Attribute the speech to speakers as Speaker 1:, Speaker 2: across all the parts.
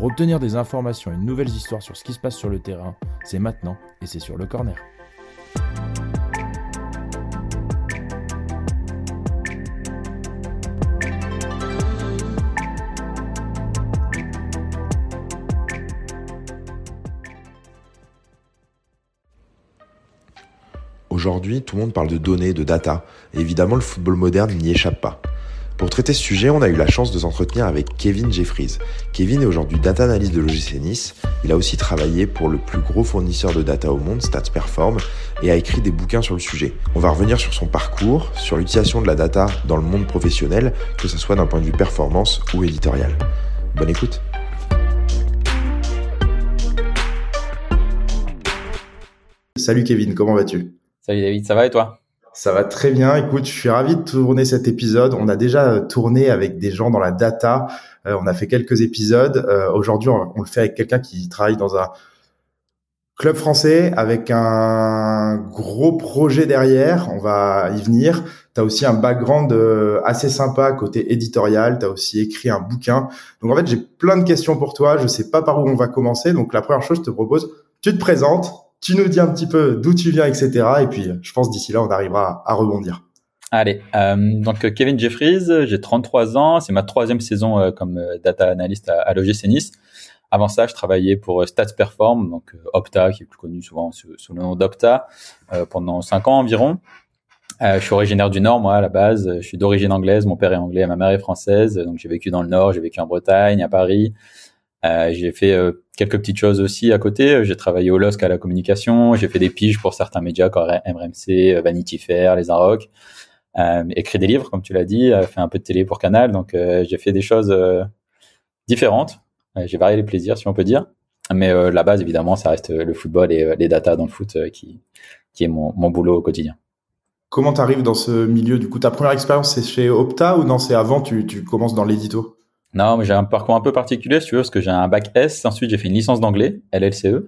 Speaker 1: Pour obtenir des informations et de nouvelles histoires sur ce qui se passe sur le terrain, c'est maintenant et c'est sur le corner.
Speaker 2: Aujourd'hui, tout le monde parle de données, de data, et évidemment le football moderne n'y échappe pas. Pour traiter ce sujet, on a eu la chance de s'entretenir avec Kevin Jeffries. Kevin est aujourd'hui data analyst de l'OGC Nice. Il a aussi travaillé pour le plus gros fournisseur de data au monde, StatsPerform, et a écrit des bouquins sur le sujet. On va revenir sur son parcours, sur l'utilisation de la data dans le monde professionnel, que ce soit d'un point de vue performance ou éditorial. Bonne écoute. Salut Kevin, comment vas-tu?
Speaker 3: Salut David, ça va et toi?
Speaker 2: Ça va très bien. Écoute, je suis ravi de tourner cet épisode. On a déjà euh, tourné avec des gens dans la data. Euh, on a fait quelques épisodes. Euh, aujourd'hui, on, le fait avec quelqu'un qui travaille dans un club français avec un gros projet derrière. On va y venir. Tu as aussi un background assez sympa côté éditorial. Tu as aussi écrit un bouquin. Donc en fait, j'ai plein de questions pour toi. Je sais pas par où on va commencer. Donc la première chose, je te propose, tu te présentes, tu nous dis un petit peu d'où tu viens, etc. Et puis, je pense d'ici là, on arrivera à, rebondir.
Speaker 3: Allez, euh, donc Kevin Jeffries, j'ai 33 ans, c'est ma troisième saison euh, comme euh, data analyst à, à l'OGC Nice. Avant ça, je travaillais pour Stats Perform, donc Opta, qui est plus connu souvent sous, le nom d'Opta, pendant 5 ans environ. je suis originaire du Nord, moi, à la base. Je suis d'origine anglaise. Mon père est anglais, ma mère est française. Donc, j'ai vécu dans le Nord, j'ai vécu en Bretagne, à Paris. Euh, j'ai fait euh, quelques petites choses aussi à côté. J'ai travaillé au LOSC à la communication. J'ai fait des piges pour certains médias comme MRMC, euh, Vanity Fair, Les Inrocks. Euh, écrit des livres, comme tu l'as dit. fait un peu de télé pour Canal. Donc, j'ai fait des choses différentes. j'ai varié les plaisirs, si on peut dire. Mais la base, évidemment, ça reste le football et les datas dans le foot qui, qui est mon, mon boulot au quotidien.
Speaker 2: Comment tu arrives dans ce milieu Du coup, ta première expérience, c'est chez Opta ou non, c'est avant, tu, tu commences dans l'édito?
Speaker 3: Non, mais j'ai un parcours un peu particulier, si tu veux, parce que j'ai un bac S. Ensuite, j'ai fait une licence d'anglais, LLCE.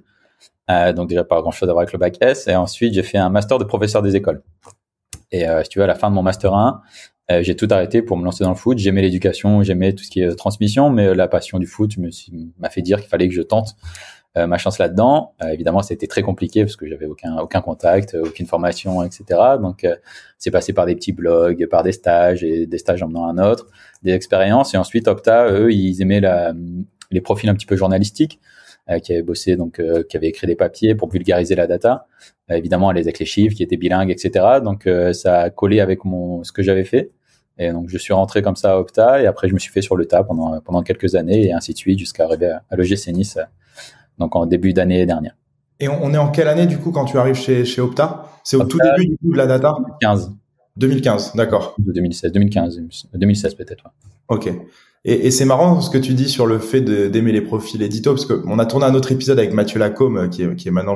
Speaker 3: Euh, donc déjà pas grand chose à voir avec le bac S. Et ensuite, j'ai fait un master de professeur des écoles. Et euh, si tu veux, à la fin de mon master 1, euh, j'ai tout arrêté pour me lancer dans le foot. J'aimais l'éducation, j'aimais tout ce qui est transmission, mais la passion du foot m'a fait dire qu'il fallait que je tente euh, ma chance là-dedans. Euh, évidemment, c'était très compliqué parce que j'avais aucun aucun contact, aucune formation, etc. Donc, euh, c'est passé par des petits blogs, par des stages et des stages en menant un autre, des expériences. Et ensuite, Opta, eux, ils aimaient la, les profils un petit peu journalistiques. qui avaient bossé donc qui avaient écrit des papiers pour vulgariser la data évidemment les avec les chiffres qui étaient bilingues etc donc ça a collé avec mon ce que j'avais fait et donc je suis rentré comme ça à Opta et après je me suis fait sur le tas pendant pendant quelques années et ainsi de suite jusqu'à arriver à, à l'OGC Nice donc en début d'année dernière.
Speaker 2: Et on est en quelle année du coup quand tu arrives chez, chez Opta C'est au tout début du coup de la data?
Speaker 3: 2015.
Speaker 2: 2015, d'accord.
Speaker 3: 2016, 2015, 2016 peut-être.
Speaker 2: Ok. Et, et c'est marrant ce que tu dis sur le fait d'aimer les profils édito, parce qu'on a tourné un autre épisode avec Mathieu Lacombe, euh, qui est, qui est maintenant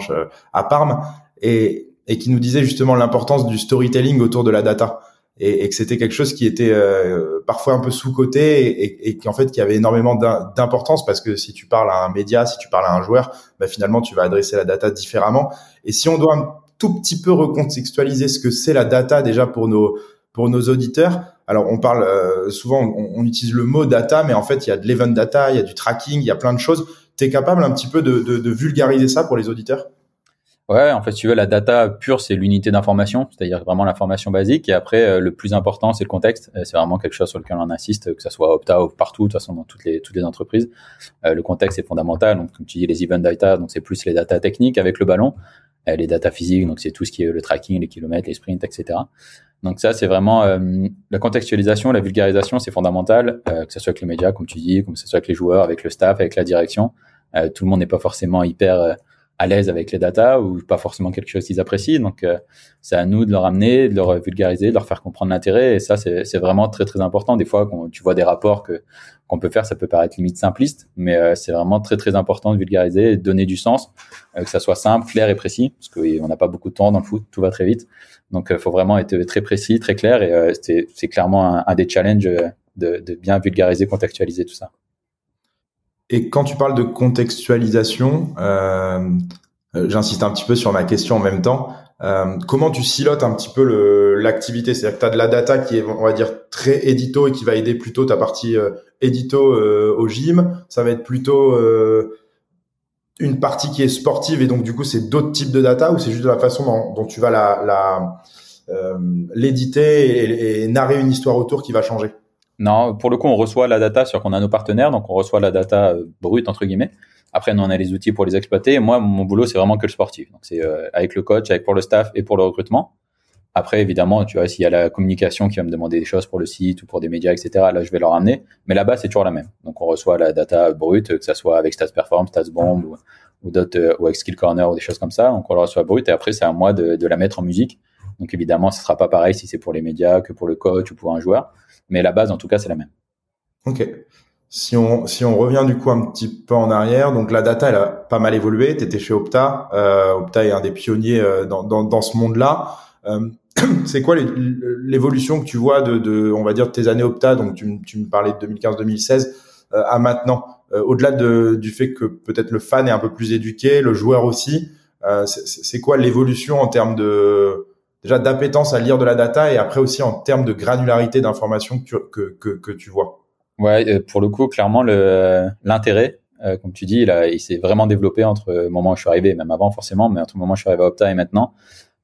Speaker 2: à Parme, et, et qui nous disait justement l'importance du storytelling autour de la data et, et que c'était quelque chose qui était euh, parfois un peu sous coté et, et qu'en fait qui avait énormément d'importance parce que si tu parles à un média, si tu parles à un joueur, bah, finalement tu vas adresser la data différemment. Et si on doit tout petit peu recontextualiser ce que c'est la data déjà pour nos pour nos auditeurs. Alors on parle euh, souvent, on, utilise le mot data, mais en fait il y a de l'event data, il y a du tracking, il y a plein de choses. Tu es capable un petit peu de, vulgariser ça pour les auditeurs?
Speaker 3: Ouais, en fait, tu veux, la data pure, c'est l'unité d'information, c'est-à-dire vraiment l'information basique. Et après, euh, le plus important, c'est le contexte. Euh, c'est vraiment quelque chose sur lequel on insiste, que ce soit Opta ou partout, de toute façon, dans toutes les, toutes les entreprises. Le contexte est fondamental. Donc, comme tu dis, les event data, donc c'est plus les data techniques avec le ballon. Les data physiques, donc c'est tout ce qui est le tracking, les kilomètres, les sprints, etc. Donc ça, c'est vraiment la contextualisation, la vulgarisation, c'est fondamental, que ce soit avec les médias, comme tu dis, comme ce soit avec les joueurs, avec le staff, avec la direction. tout le monde n'est pas forcément hyper à l'aise avec les datas ou pas forcément quelque chose qu'ils apprécient. Donc, euh, c'est à nous de leur amener, de leur vulgariser, de leur faire comprendre l'intérêt. Et ça, c'est vraiment très, très important. Des fois, quand tu vois des rapports que qu'on peut faire, ça peut paraître limite simpliste, mais euh, c'est vraiment très, très important de vulgariser et de donner du sens, euh, que ça soit simple, clair et précis, parce qu'on n'a pas beaucoup de temps dans le foot, tout va très vite. Donc, il faut vraiment être très précis, très clair. Et c'est clairement un, des challenges de, de bien vulgariser, contextualiser tout ça.
Speaker 2: Et quand tu parles de contextualisation, euh, euh, j'insiste un petit peu sur ma question en même temps. Euh, comment tu silotes un petit peu l'activité? C'est-à-dire que tu as de la data qui est, on va dire, très édito et qui va aider plutôt ta partie euh, édito euh, au gym. Ça va être plutôt euh, une partie qui est sportive et donc du coup c'est d'autres types de data ou c'est juste de la façon dont, dont tu vas la, l'éditer et, et narrer une histoire autour qui va changer?
Speaker 3: Non, pour le coup, on reçoit la data sur qu'on a nos partenaires, donc on reçoit la data euh, brute entre guillemets. Après, nous on a les outils pour les exploiter. moi, mon boulot, c'est vraiment que le sportif. Donc c'est euh, avec le coach, avec pour le staff et pour le recrutement. Après, évidemment, tu vois, s'il y a la communication qui va me demander des choses pour le site ou pour des médias, etc. Là, je vais leur amener. Mais là-bas, c'est toujours la même. Donc on reçoit la data brute, que ça soit avec Stats Perform, Stats Bomb ou, ou d'autres, euh, ou avec Skill Corner ou des choses comme ça. Donc on la reçoit brute et après, c'est à moi de, de la mettre en musique. Donc évidemment, ce sera pas pareil si c'est pour les médias que pour le coach ou pour un joueur. Mais la base, en tout cas, c'est la même.
Speaker 2: Ok. Si on, si on revient du coup un petit peu en arrière, donc la data, elle a pas mal évolué. Tu étais chez Opta. Euh, Opta est un des pionniers euh, dans, dans, dans ce monde-là. Euh, c'est quoi l'évolution que tu vois de, de, on va dire, de tes années Opta? Donc, tu, tu me parlais de 2015-2016 euh, à maintenant. Euh, au-delà de, du fait que peut-être le fan est un peu plus éduqué, le joueur aussi, c'est quoi l'évolution en termes de déjà d'appétence à lire de la data et après aussi en termes de granularité d'informations que, que, que, tu vois
Speaker 3: Ouais, euh, pour le coup, clairement, l'intérêt, euh, comme tu dis, il, il s'est vraiment développé entre le moment où je suis arrivé, même avant forcément, mais entre le moment où je suis arrivé à Opta et maintenant.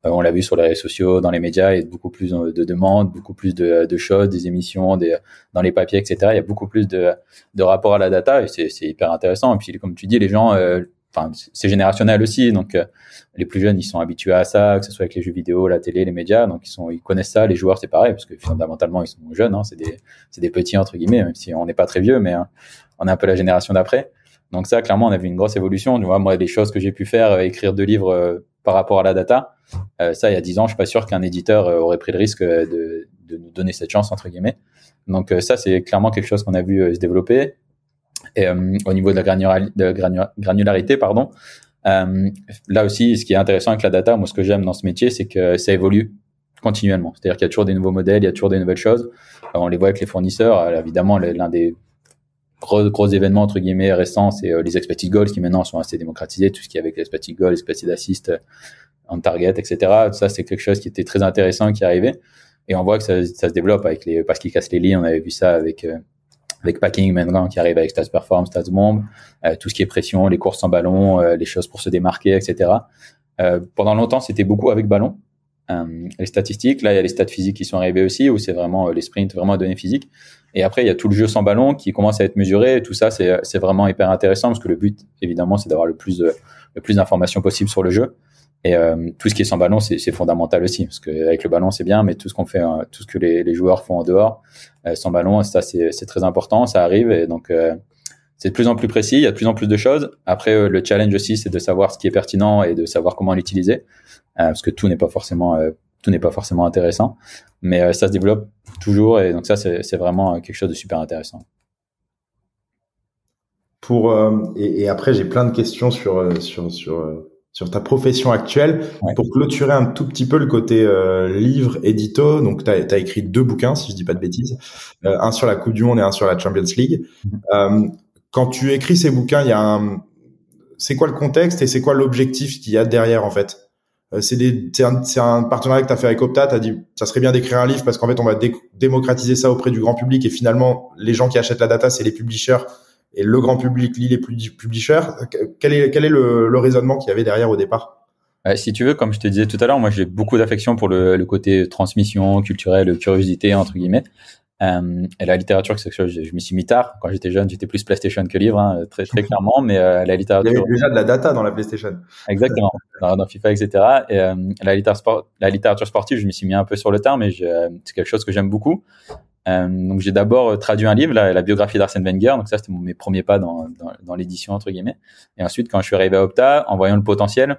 Speaker 3: Euh, on l'a vu sur les réseaux sociaux, dans les médias, il y a beaucoup plus de demandes, beaucoup plus de, de choses, des émissions, des, dans les papiers, etc. Il y a beaucoup plus de, de rapports à la data et c'est hyper intéressant. Et puis, comme tu dis, les gens enfin c'est générationnel aussi donc euh, les plus jeunes ils sont habitués à ça que ce soit avec les jeux vidéo la télé les médias donc ils sont ils connaissent ça les joueurs c'est pareil parce que fondamentalement ils sont jeunes hein, c'est des c'est des petits entre guillemets même si on n'est pas très vieux mais hein, on est un peu la génération d'après. Donc ça clairement on a vu une grosse évolution. Tu vois moi les choses que j'ai pu faire euh, écrire deux livres euh, par rapport à la data ça il y a dix ans je suis pas sûr qu'un éditeur aurait pris le risque de de nous donner cette chance entre guillemets. Donc ça c'est clairement quelque chose qu'on a vu se développer et, euh, au niveau de la, granularité, pardon, euh, là aussi, ce qui est intéressant avec la data, moi, ce que j'aime dans ce métier, c'est que ça évolue continuellement. C'est-à-dire qu'il y a toujours des nouveaux modèles, il y a toujours des nouvelles choses. Euh, on les voit avec les fournisseurs. évidemment, l'un des gros, gros événements entre guillemets récents, c'est les expected goals qui maintenant sont assez démocratisés. Tout ce qui est avec les expected goals, expected assist, on target, etc. Ça, c'est quelque chose qui était très intéressant qui arrivé. Et on voit que ça, ça se développe avec les parce qu'ils cassent les lits. On avait vu ça avec avec Packing maintenant qui arrive avec Stats Perform, Stats Bomb, euh, tout ce qui est pression, les courses en ballon, euh, les choses pour se démarquer, etc. Euh, pendant longtemps, c'était beaucoup avec ballon. les statistiques, là, il y a les stats physiques qui sont arrivés aussi, où c'est vraiment les sprints, vraiment données physiques. Et après, il y a tout le jeu sans ballon qui commence à être mesuré. Tout ça, c'est vraiment hyper intéressant parce que le but, évidemment, c'est d'avoir le plus le plus d'informations possible sur le jeu. Et euh, tout ce qui est sans ballon, c'est fondamental aussi, parce qu'avec le ballon, c'est bien, mais tout ce qu'on fait, euh, tout ce que les, les, joueurs font en dehors, euh, sans ballon, ça c'est très important, ça arrive, et donc euh, c'est de plus en plus précis, il y a de plus en plus de choses. Après, le challenge aussi, c'est de savoir ce qui est pertinent et de savoir comment l'utiliser, parce que tout n'est pas forcément tout n'est pas forcément intéressant, mais ça se développe toujours, et donc ça c'est vraiment quelque chose de super intéressant.
Speaker 2: Pour et, et après, j'ai plein de questions sur sur sur sur ta profession actuelle pour clôturer un tout petit peu le côté euh, livre édito. Donc tu as, écrit deux bouquins si je dis pas de bêtises. Euh, un sur la Coupe du monde et un sur la Champions League. Mhm. euh, quand tu écris ces bouquins il y a un c'est quoi le contexte et c'est quoi l'objectif qu'il y a derrière en fait? C'est des c'est un, un, partenariat que tu as fait avec Opta tu as dit ça serait bien d'écrire un livre parce qu'en fait on va démocratiser ça auprès du grand public et finalement les gens qui achètent la data c'est les publishers et le grand public lit les publishers. Quel est, quel est le, le raisonnement qu'il y avait derrière au départ?
Speaker 3: Si tu veux, comme je te disais tout à l'heure, moi j'ai beaucoup d'affection pour le, le, côté transmission culturelle, curiosité entre guillemets. Euh, et la littérature sexuelle, je, je m'y suis mis tard. Quand j'étais jeune, j'étais plus PlayStation que livre, hein, très très clairement. Mais euh, la littérature.
Speaker 2: Il y avait déjà de la data dans la PlayStation.
Speaker 3: Exactement, dans, dans, FIFA, etc. Et euh, la, littérature sport, la littérature sportive, je m'y suis mis un peu sur le tard, mais c'est quelque chose que j'aime beaucoup. Euh, donc j'ai d'abord traduit un livre, la, biographie d'Arsène Wenger. Donc ça c'était mes premiers pas dans, l'édition entre guillemets. Et ensuite quand je suis arrivé à Opta, en voyant le potentiel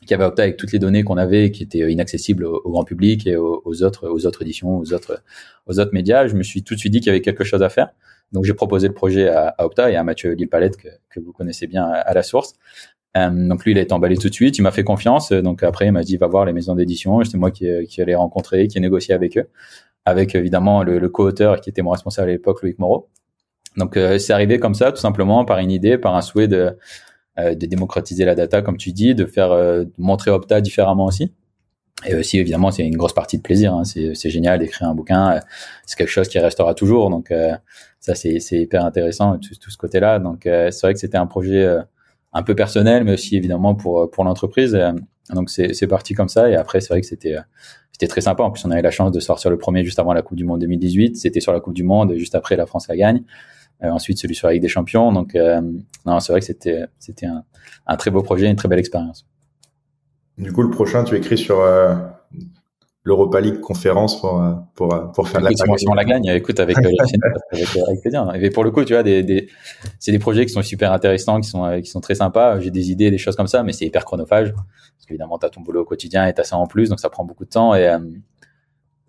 Speaker 3: qu'il y avait à Opta avec toutes les données qu'on avait qui étaient inaccessibles au, grand public et aux, autres éditions, aux autres médias, je me suis tout de suite dit qu'il y avait quelque chose à faire. Donc j'ai proposé le projet à, Opta et à Mathieu Lille-Palette que, que, vous connaissez bien à, la source. Euh, donc lui, il a été emballé tout de suite, il m'a fait confiance. Donc après, il m'a dit va voir les maisons d'édition. C'est moi qui, qui allais rencontrer, qui ai négocié avec eux, avec évidemment le, le co-auteur qui était mon responsable à l'époque, Loïc Moreau. Donc euh, c'est arrivé comme ça, tout simplement par une idée, par un souhait de, euh, démocratiser la data, comme tu dis, de faire euh, montrer Opta différemment aussi. Et aussi, évidemment, c'est une grosse partie de plaisir. Hein. C'est génial d'écrire un bouquin. C'est quelque chose qui restera toujours. Donc, ça, c'est hyper intéressant, tout, tout ce côté-là. Donc, c'est vrai que c'était un projet un peu personnel, mais aussi évidemment pour l'entreprise. Donc c'est parti comme ça. Et après, c'est vrai que c'était c'était très sympa. En plus, on avait la chance de sortir le premier juste avant la Coupe du Monde 2018. C'était sur la Coupe du Monde, juste après la France la gagne. Euh, ensuite, celui sur la Ligue des Champions. Donc, euh, non, c'est vrai que c'était c'était un, un, très beau projet, une très belle expérience.
Speaker 2: Du coup, le prochain, tu écris sur euh, l'Europa League conférence pour euh, pour euh, pour faire
Speaker 3: écoute, la si on la gagne écoute avec avec, avec plaisir et pour le coup tu vois des, des c'est des projets qui sont super intéressants qui sont qui sont très sympas j'ai des idées des choses comme ça mais c'est hyper chronophage qu'évidemment tu as ton boulot au quotidien et tu as ça en plus donc ça prend beaucoup de temps et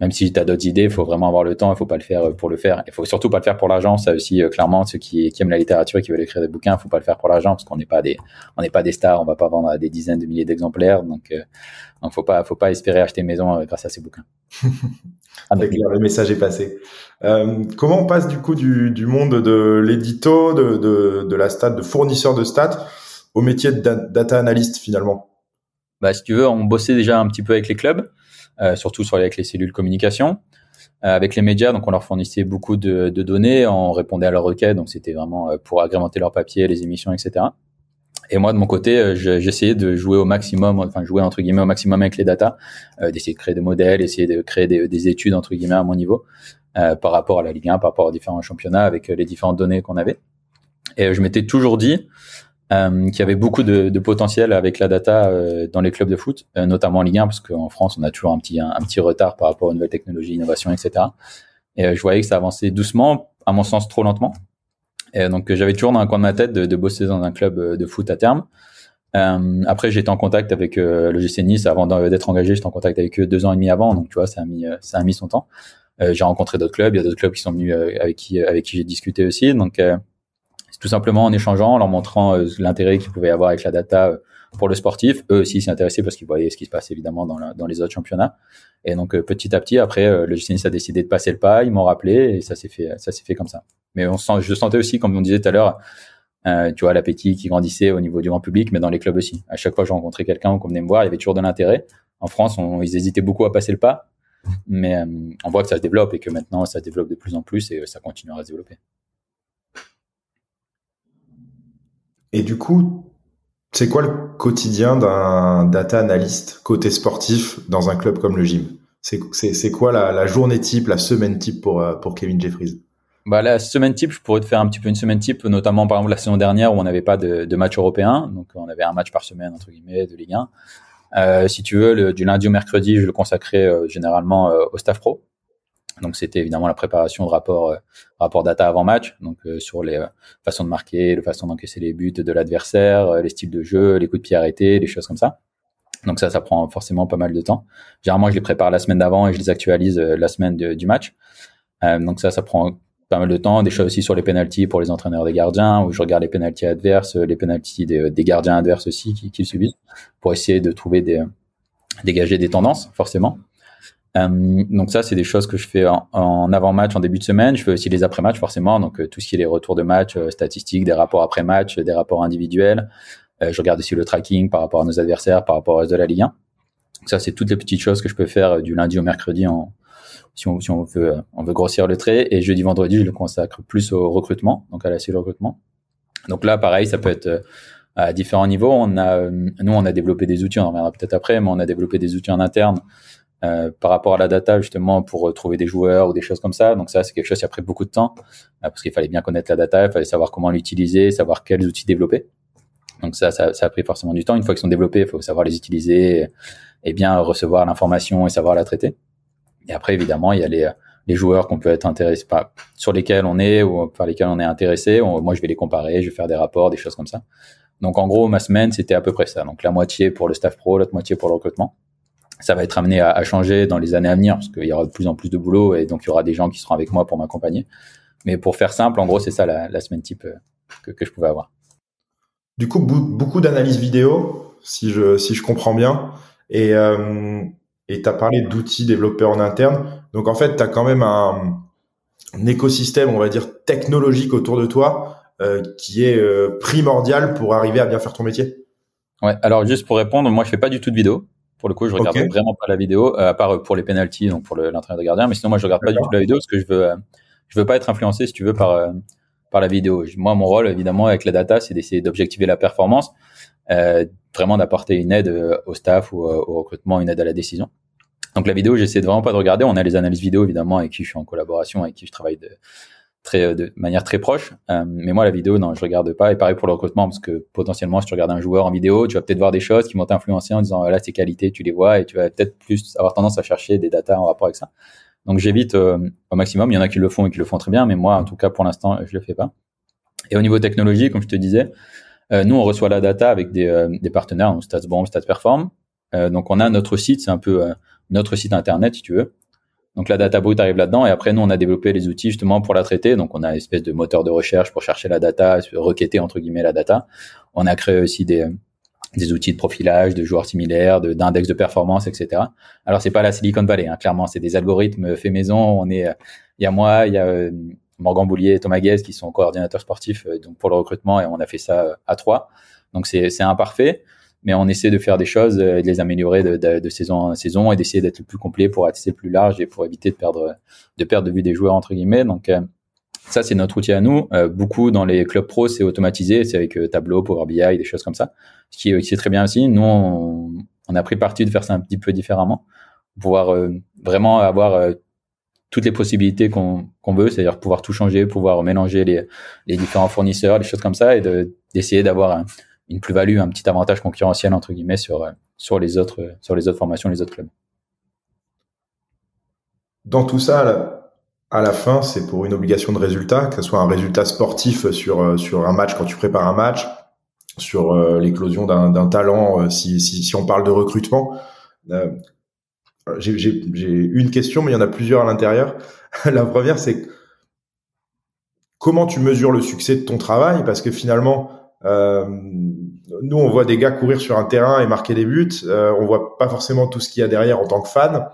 Speaker 3: même si tu as d'autres idées, il faut vraiment avoir le temps, il faut pas le faire pour le faire. Il faut surtout pas le faire pour l'argent. Ça aussi, clairement, ceux qui, aiment la littérature et qui veulent écrire des bouquins, faut pas le faire pour l'argent parce qu'on n'est pas des, pas des stars, on va pas vendre des dizaines de milliers d'exemplaires. Donc, euh, donc faut pas, faut pas espérer acheter maison grâce à ces bouquins.
Speaker 2: le message est passé. Euh, comment on passe du coup du, monde de l'édito, de, de, de, la stat, de fournisseur de stats, au métier de data analyst finalement?
Speaker 3: Bah, si tu veux, on bossait déjà un petit peu avec les clubs. Euh, surtout sur, avec les cellules communication. Euh, avec les médias, donc on leur fournissait beaucoup de, de données, on répondait à leurs requêtes, donc c'était vraiment euh, pour agrémenter leur papier, les émissions, etc. Et moi, de mon côté, j'essayais de jouer au maximum, enfin jouer entre guillemets au maximum avec les datas, euh, d'essayer de créer des modèles, essayer de créer des, des, études entre guillemets à mon niveau euh, par rapport à la Ligue 1, par rapport aux différents championnats, avec les différentes données qu'on avait. Et je m'étais toujours dit, euh, qui avait beaucoup de, de, potentiel avec la data euh, dans les clubs de foot, euh, notamment en Ligue 1, parce qu'en France, on a toujours un petit, un, petit retard par rapport aux nouvelles technologies, innovations, etc. Et je voyais que ça avançait doucement, à mon sens trop lentement. Et donc j'avais toujours dans un coin de ma tête de, de bosser dans un club de foot à terme. Euh, après, j'étais en contact avec euh, le GC Nice avant d'être engagé. J'étais en contact avec eux deux ans et demi avant, donc tu vois, ça a mis, ça a mis son temps. Euh, j'ai rencontré d'autres clubs. Il y a d'autres clubs qui sont venus avec qui, avec qui j'ai discuté aussi. Donc, tout simplement en échangeant, en leur montrant euh, l'intérêt qu'ils pouvaient avoir avec la data euh, pour le sportif. Eux aussi s'y intéressaient parce qu'ils voyaient ce qui se passe évidemment dans, la, dans les autres championnats. Et donc euh, petit à petit, après, le GCNIS a décidé de passer le pas. Ils m'ont rappelé et ça s'est fait, ça s'est fait comme ça. Mais on sent, je sentais aussi, comme on disait tout à l'heure, tu vois, l'appétit qui grandissait au niveau du grand public, mais dans les clubs aussi. À chaque fois que je rencontrais quelqu'un qu'on venait me voir, il y avait toujours de l'intérêt. En France, on, ils hésitaient beaucoup à passer le pas, mais on voit que ça se développe et que maintenant, ça se développe de plus en plus et ça continuera à se développer.
Speaker 2: Et du coup, c'est quoi le quotidien d'un data analyst côté sportif dans un club comme le gym? C'est quoi la, journée type, la semaine type pour, euh, Kevin Jeffries?
Speaker 3: Bah, la semaine type, je pourrais te faire un petit peu une semaine type, notamment par exemple la saison dernière où on n'avait pas de, match européen, donc on avait un match par semaine entre guillemets de Ligue 1. Euh, si tu veux, du lundi au mercredi, je le consacrais euh, généralement au staff pro. Donc c'était évidemment la préparation de rapport euh, data avant match, donc euh, sur les euh, façons de marquer, les façons d'encaisser les buts de l'adversaire, les styles de jeu, les coups de pied arrêtés, les choses comme ça. Donc ça, ça prend forcément pas mal de temps. Généralement, je les prépare la semaine d'avant et je les actualise la semaine du match. donc ça, ça prend pas mal de temps. Des choses aussi sur les penalties pour les entraîneurs des gardiens, où je regarde les penalties adverses, les penalties des, des gardiens adverses aussi qui, qui subissent, pour essayer de trouver des dégager des tendances, forcément. Euh, donc ça, c'est des choses que je fais en, avant-match, en début de semaine. Je fais aussi les après-match, forcément. Donc euh, tout ce qui est les retours de match, euh, statistiques, des rapports après-match, des rapports individuels. je regarde aussi le tracking par rapport à nos adversaires, par rapport reste de la Ligue 1. Donc ça, c'est toutes les petites choses que je peux faire du lundi au mercredi en, si on, si on veut grossir le trait. Et jeudi, vendredi, je le consacre plus au recrutement, donc à la cellule recrutement. Donc là, pareil, ça peut être à différents niveaux. On a, nous, on a développé des outils, on en reviendra peut-être après, mais on a développé des outils en interne euh, par rapport à la data justement pour trouver des joueurs ou des choses comme ça. Donc ça, c'est quelque chose qui a pris beaucoup de temps euh, parce qu'il fallait bien connaître la data, il fallait savoir comment l'utiliser, savoir quels outils développer. Donc ça, ça, ça, a pris forcément du temps. Une fois qu'ils sont développés, il faut savoir les utiliser et bien recevoir l'information et savoir la traiter. Et après, évidemment, il y a les, les joueurs qu'on peut être intéressé par, sur lesquels on est ou par lesquels on est intéressé. moi, je vais les comparer, je vais faire des rapports, des choses comme ça. Donc, en gros, ma semaine, c'était à peu près ça. Donc, la moitié pour le staff pro, l'autre moitié pour le recrutement. Ça va être amené à, à changer dans les années à venir parce qu'il y aura de plus en plus de boulot et donc il y aura des gens qui seront avec moi pour m'accompagner. Mais pour faire simple, en gros, c'est ça la, la, semaine type euh, que, que, je pouvais avoir.
Speaker 2: Du coup, beaucoup d'analyses vidéo, si je, si je comprends bien. Et euh, tu as parlé d'outils développés en interne. Donc, en fait, tu as quand même un, un, écosystème, on va dire, technologique autour de toi euh, qui est euh, primordial pour arriver à bien faire ton métier.
Speaker 3: Ouais, alors juste pour répondre, moi, je fais pas du tout de vidéo. Pour le coup, je regarde vraiment pas la vidéo, euh, à part pour les penalties, donc pour l'entraîneur de gardien. Mais sinon, moi, je regarde pas du tout la vidéo parce que je veux je veux pas être influencé, si tu veux, par euh, par la vidéo. Moi, mon rôle, évidemment, avec la data, c'est d'essayer d'objectiver la performance, euh, vraiment d'apporter une aide euh, au staff ou au recrutement, une aide à la décision. Donc la vidéo, j'essaie vraiment pas de regarder. On a les analyses vidéo, évidemment, avec qui je suis en collaboration, avec qui je travaille de très de manière très proche. Euh, mais moi, la vidéo, non, je regarde pas. Et pareil pour le recrutement, parce que potentiellement, si tu regardes un joueur en vidéo, tu vas peut-être voir des choses qui vont t'influencer en disant là, ses qualités, tu les vois, et tu vas peut-être plus avoir tendance à chercher des datas en rapport avec ça. Donc j'évite euh, au maximum. Il y en a qui le font et qui le font très bien, mais moi, en tout cas, pour l'instant, je le fais pas. Et au niveau technologie, comme je te disais, euh, nous, on reçoit la data avec des, euh, des partenaires, donc StatsBomb, StatsPerform. Euh, donc on a notre site, c'est un peu notre site internet, si tu veux. Donc la data brute arrive là-dedans et après nous on a développé les outils justement pour la traiter. Donc on a une espèce de moteur de recherche pour chercher la data, requêter entre guillemets la data. On a créé aussi des des outils de profilage de joueurs similaires, d'index de, performance, etc. Alors c'est pas la Silicon Valley, hein, clairement, c'est des algorithmes faits maison. On est, il y a moi, il y a euh, Morgan Boulier et Thomas Guez qui sont coordinateurs sportifs euh, donc pour le recrutement et on a fait ça euh, à trois. Donc c'est c'est imparfait, mais on essaie de faire des choses et de les améliorer de, de, de saison en saison et d'essayer d'être le plus complet pour être plus large et pour éviter de perdre de perdre de vue des joueurs entre guillemets. Donc ça, c'est notre outil à nous. Euh, beaucoup dans les clubs pro, c'est automatisé, c'est avec euh, Tableau, Power BI, des choses comme ça, ce qui, qui est très bien aussi. Nous, on, on, a pris parti de faire ça un petit peu différemment, pouvoir euh, vraiment avoir toutes les possibilités qu'on veut, c'est-à-dire pouvoir tout changer, pouvoir mélanger les, les différents fournisseurs, des choses comme ça, et d'essayer d'avoir une plus-value, un petit avantage concurrentiel entre guillemets sur sur les autres sur les autres formations, les autres clubs.
Speaker 2: Dans tout ça, à la fin, c'est pour une obligation de résultat, que ce soit un résultat sportif sur euh, sur un match quand tu prépares un match, sur euh, l'éclosion d'un talent euh, si, si, on parle de recrutement. Euh, J'ai une question, mais il y en a plusieurs à l'intérieur. la première, c'est comment tu mesures le succès de ton travail, parce que finalement, euh, nous, on voit des gars courir sur un terrain et marquer des buts. Euh, on voit pas forcément tout ce qu'il y a derrière en tant que fan.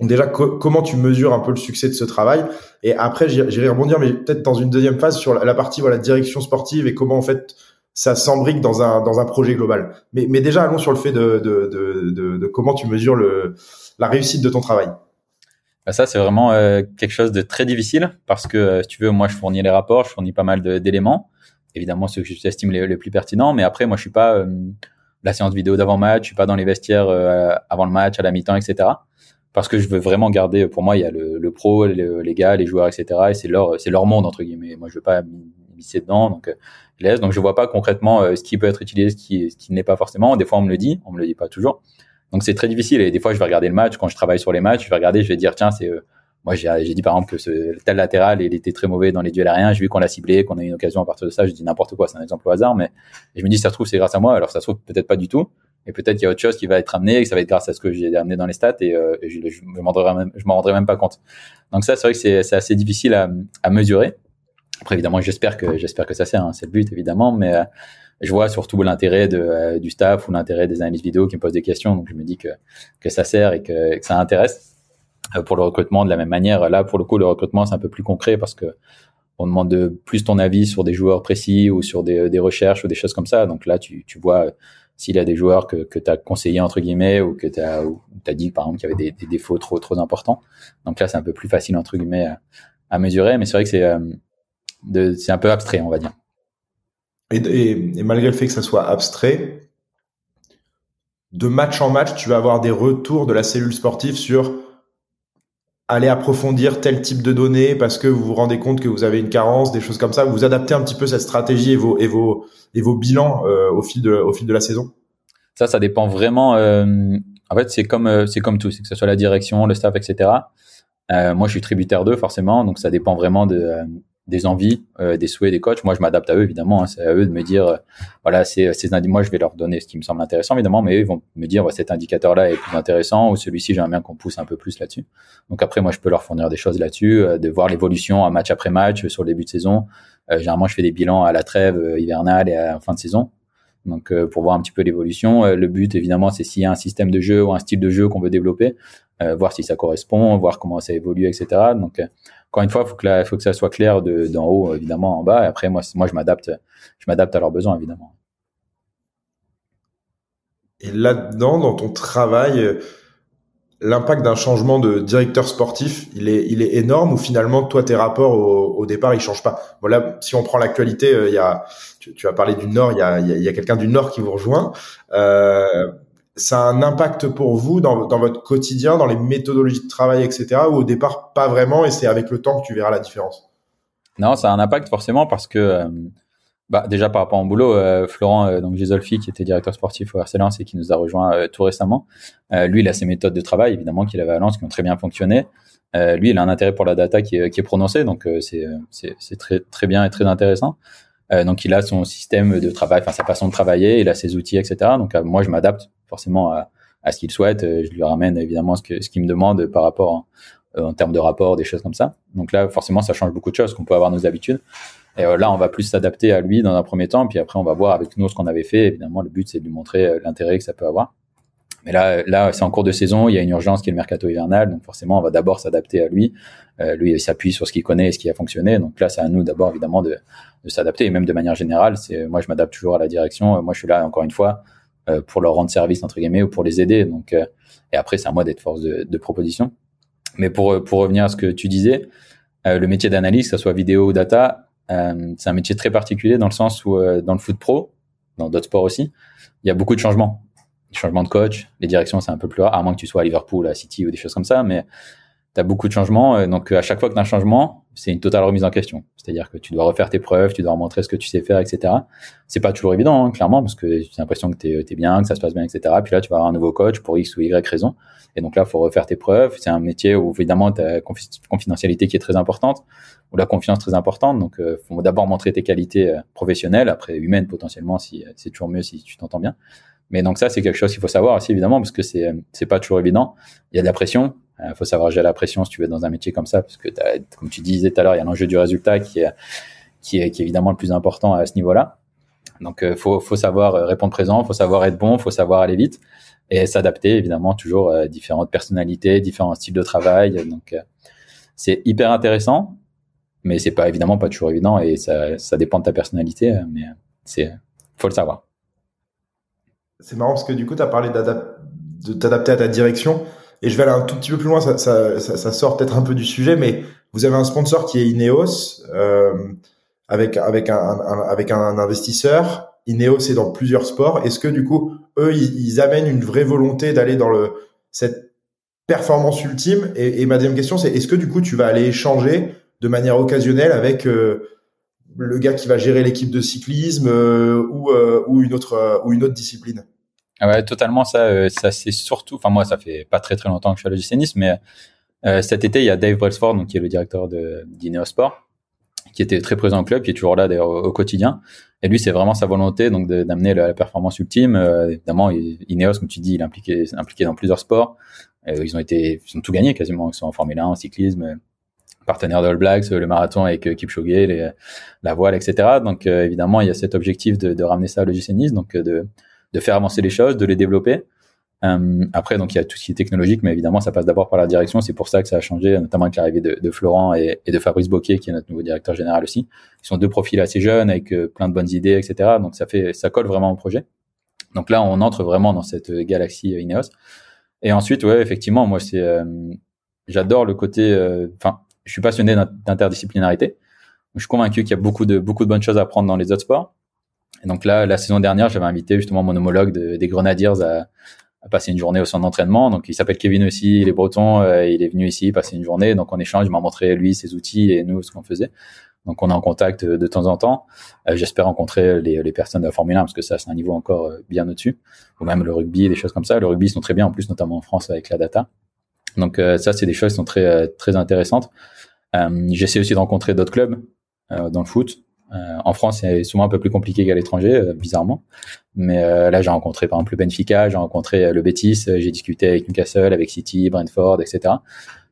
Speaker 2: Déjà, comment tu mesures un peu le succès de ce travail Et après, j'irai rebondir, mais peut-être dans une deuxième phase sur la, partie voilà direction sportive et comment en fait ça s'embrique dans un dans un projet global. Mais, mais déjà, allons sur le fait de, de, de, de, comment tu mesures le, la réussite de ton travail.
Speaker 3: Bah, ça, c'est vraiment euh, quelque chose de très difficile parce que, euh, si tu veux, moi, je fournis les rapports, je fournis pas mal d'éléments. Évidemment, ceux que j'estime les, les plus pertinents, mais après, moi, je suis pas euh, la séance vidéo d'avant-match, je suis pas dans les vestiaires avant le match, à la mi-temps, etc parce que je veux vraiment garder, pour moi, il y a le, le pro, les gars, les joueurs, etc. Et c'est leur, c'est leur monde, entre guillemets. Moi, je veux pas m'immiscer dedans, donc euh, je laisse. Donc, je vois pas concrètement euh, ce qui peut être utilisé, ce qui, ce qui n'est pas forcément. Des fois, on me le dit, on me le dit pas toujours. Donc, c'est très difficile. Et des fois, je vais regarder le match. Quand je travaille sur les matchs, je vais regarder, je vais dire, tiens, c'est, euh, moi, j'ai dit par exemple que ce tel latéral, il était très mauvais dans les duels aériens. J'ai vu qu'on l'a ciblé, qu'on a eu une occasion à partir de ça. Je dis n'importe quoi, c'est un exemple au hasard, mais je me dis, ça se trouve, c'est grâce à moi. Alors, ça se trouve peut-être pas du tout. Et peut-être qu'il y a autre chose qui va être amené et que ça va être grâce à ce que j'ai amené dans les stats et, euh, je, je, m'en rendrai même, pas compte. Donc ça, c'est vrai que c'est, assez difficile à, mesurer. Après, évidemment, j'espère que j'espère que ça sert. Hein, c'est le but, évidemment, mais euh, je vois surtout l'intérêt euh, du staff ou l'intérêt des analystes vidéo qui me posent des questions. Donc je me dis que que ça sert et que ça intéresse. Euh, pour le recrutement, de la même manière, là, pour le coup, le recrutement, c'est un peu plus concret parce que on demande de plus ton avis sur des joueurs précis ou sur des, des recherches ou des choses comme ça. Donc là, tu, vois s'il y a des joueurs que, tu as conseillé entre guillemets ou que tu as, dit par exemple qu'il y avait des, défauts trop trop importants. Donc là, c'est un peu plus facile entre guillemets à, mesurer, mais c'est vrai que c'est euh, un peu abstrait, on va dire.
Speaker 2: Et, et, malgré le fait que ça soit abstrait, de match en match, tu vas avoir des retours de la cellule sportive sur aller approfondir tel type de données parce que vous vous rendez compte que vous avez une carence, des choses comme ça. Vous adaptez un petit peu cette stratégie et vos et vos et vos bilans euh, au fil de au fil de la saison.
Speaker 3: Ça, ça dépend vraiment. Euh, en fait, c'est comme euh, c'est comme tout, c'est que ce soit la direction, le staff, etc. moi, je suis tributaire d'eux forcément, donc ça dépend vraiment de des envies, euh, des souhaits des coachs. Moi, je m'adapte à eux, évidemment. Hein. c'est à eux de me dire, euh, voilà, c'est, c'est moi, je vais leur donner ce qui me semble intéressant, évidemment, mais eux, ils vont me dire, cet indicateur-là est plus intéressant ou celui-ci, j'aimerais bien qu'on pousse un peu plus là-dessus. Donc après, moi, je peux leur fournir des choses là-dessus, euh, de voir l'évolution match après match sur le début de saison. généralement, je fais des bilans à la trêve hivernale et à la fin de saison. Donc, pour voir un petit peu l'évolution. le but, évidemment, c'est s'il y a un système de jeu ou un style de jeu qu'on veut développer, voir si ça correspond, voir comment ça évolue, etc. Donc, encore une fois, il faut que, ça soit clair d'en haut, évidemment, en bas. Et après, moi, moi je m'adapte je m'adapte à leurs besoins, évidemment.
Speaker 2: Et là-dedans, dans ton travail, l'impact d'un changement de directeur sportif, il est, il est énorme ou finalement, toi, tes rapports au, départ, ils changent pas? Voilà, si on prend l'actualité, euh, il tu, as parlé du Nord, il y a, il y a, quelqu'un du Nord qui vous rejoint. Euh, ça a un impact pour vous dans, dans, votre quotidien, dans les méthodologies de travail, etc. Ou au départ, pas vraiment, et c'est avec le temps que tu verras la différence?
Speaker 3: Non, ça a un impact forcément parce que, euh, bah, déjà par rapport au boulot, euh, Florent euh, donc Gisolfi, qui était directeur sportif au RC Lens et qui nous a rejoint tout récemment, lui, il a ses méthodes de travail, évidemment, qu'il avait à Lens, qui ont très bien fonctionné. lui, il a un intérêt pour la data qui est, prononcé, donc c'est très, très bien et très intéressant. Donc, il a son système de travail, enfin sa façon de travailler, il a ses outils, etc. Donc, moi, je m'adapte forcément à, à ce qu'il souhaite. Euh, je lui ramène évidemment ce que ce qu'il me demande par rapport en, euh, en, termes de rapport, des choses comme ça. Donc là, forcément, ça change beaucoup de choses, qu'on peut avoir nos habitudes. Et euh, là, on va plus s'adapter à lui dans un premier temps, puis après, on va voir avec nous ce qu'on avait fait. Évidemment, le but, c'est de lui montrer l'intérêt que ça peut avoir. Mais là, là, c'est en cours de saison, il y a une urgence qui est le mercato hivernal, donc forcément, on va d'abord s'adapter à lui. Euh, lui, il s'appuie sur ce qu'il connaît et ce qui a fonctionné. Donc là, c'est à nous d'abord, évidemment, de, s'adapter. Et même de manière générale, c'est moi, je m'adapte toujours à la direction. Moi, je suis là, encore une fois, euh, pour leur rendre service entre guillemets ou pour les aider. Donc euh, et après c'est à moi d'être force de, proposition. Mais pour euh, pour revenir à ce que tu disais, le métier d'analyse, que ce soit vidéo ou data, c'est un métier très particulier dans le sens où dans le foot pro, dans d'autres sports aussi, il y a beaucoup de changements. Changements de coach, les directions c'est un peu plus rare, à moins que tu sois à Liverpool, à City ou des choses comme ça, mais tu as beaucoup de changements. Donc à chaque fois que tu as un changement, c'est une totale remise en question. C'est-à-dire que tu dois refaire tes preuves, tu dois montrer ce que tu sais faire, etc. C'est pas toujours évident, hein, clairement, parce que tu as l'impression que tu es, bien, que ça se passe bien, etc. Puis là, tu vas avoir un nouveau coach pour X ou Y raison. Et donc là, faut refaire tes preuves. C'est un métier où évidemment, tu as confidentialité qui est très importante, ou la confiance très importante. Donc, il euh, faut d'abord montrer tes qualités euh, professionnelles, après humaines potentiellement, si c'est toujours mieux si tu t'entends bien. Mais donc ça, c'est quelque chose qu'il faut savoir aussi, évidemment, parce que c'est c'est pas toujours évident. Il y a de la pression, il euh, faut savoir gérer la pression si tu veux dans un métier comme ça, parce que comme tu disais tout à l'heure, il y a l'enjeu du résultat qui est, qui est, qui évidemment le plus important à ce niveau-là. Donc, il euh, faut, faut savoir euh, répondre présent, faut savoir être bon, faut savoir aller vite et s'adapter évidemment toujours à différentes personnalités, différents styles de travail. Donc, c'est hyper intéressant, mais c'est pas évidemment pas toujours évident et ça, ça dépend de ta personnalité, mais c'est faut le savoir.
Speaker 2: C'est marrant parce que du coup, tu as parlé de t'adapter à ta direction. Et je vais aller un tout petit peu plus loin, ça, ça, ça, sort peut-être un peu du sujet, mais vous avez un sponsor qui est Ineos, euh, avec, avec, un, avec un investisseur. Ineos est dans plusieurs sports. Est-ce que du coup, eux, ils, amènent une vraie volonté d'aller dans le, cette performance ultime? Et, et ma deuxième question, c'est est-ce que du coup, tu vas aller échanger de manière occasionnelle avec euh, le gars qui va gérer l'équipe de cyclisme euh, ou, euh, ou, une autre, ou une autre discipline
Speaker 3: ah ouais, totalement. Ça, euh, ça c'est surtout. Enfin, moi, ça fait pas très très longtemps que je suis l'OGC mais euh, cet été, il y a Dave Brailsford, donc qui est le directeur de Sport, qui était très présent au club, qui est toujours là d'ailleurs au, quotidien. Et lui, c'est vraiment sa volonté donc d'amener la, performance ultime. Euh, évidemment, Ineos, comme tu dis, il est impliqué, impliqué dans plusieurs sports. Euh, ils ont été, ils ont tout gagné quasiment, ils sont en Formule 1, en cyclisme, partenaire de All Blacks, le marathon avec Kipchoge, les, la voile, etc. Donc évidemment, il y a cet objectif de, ramener ça à l'OGC donc de faire avancer les choses, de les développer. Euh, après, donc il y a tout ce qui est technologique, mais évidemment, ça passe d'abord par la direction. C'est pour ça que ça a changé, notamment avec l'arrivée de, Florent et, de Fabrice Boquet, qui est notre nouveau directeur général aussi. Ils sont deux profils assez jeunes, avec euh, plein de bonnes idées, etc. Donc ça fait, ça colle vraiment au projet. Donc là, on entre vraiment dans cette euh, galaxie euh, Ineos. Et ensuite, ouais, effectivement, moi, c'est, j'adore le côté, enfin, je suis passionné d'interdisciplinarité. Je suis convaincu qu'il y a beaucoup de beaucoup de bonnes choses à apprendre dans les autres sports. Et donc là, la saison dernière, j'avais invité justement mon homologue des Grenadiers à, à, passer une journée au centre d'entraînement. Donc il s'appelle Kevin aussi, il est breton, euh, il est venu ici passer une journée. Donc on échange, il m'a montré lui ses outils et nous ce qu'on faisait. Donc on est en contact de temps en temps. Euh, j'espère rencontrer les, les, personnes de la Formule 1 parce que ça c'est un niveau encore euh, bien au-dessus. Ou même le rugby, des choses comme ça. Le rugby ils sont très bien en plus, notamment en France avec la data. Donc ça, c'est des choses qui sont très très intéressantes. J'essaie aussi de rencontrer d'autres clubs dans le foot. en France, c'est souvent un peu plus compliqué qu'à l'étranger, bizarrement. Mais là, j'ai rencontré par exemple le Benfica, j'ai rencontré le Betis, j'ai discuté avec Newcastle, avec City, Brentford, etc.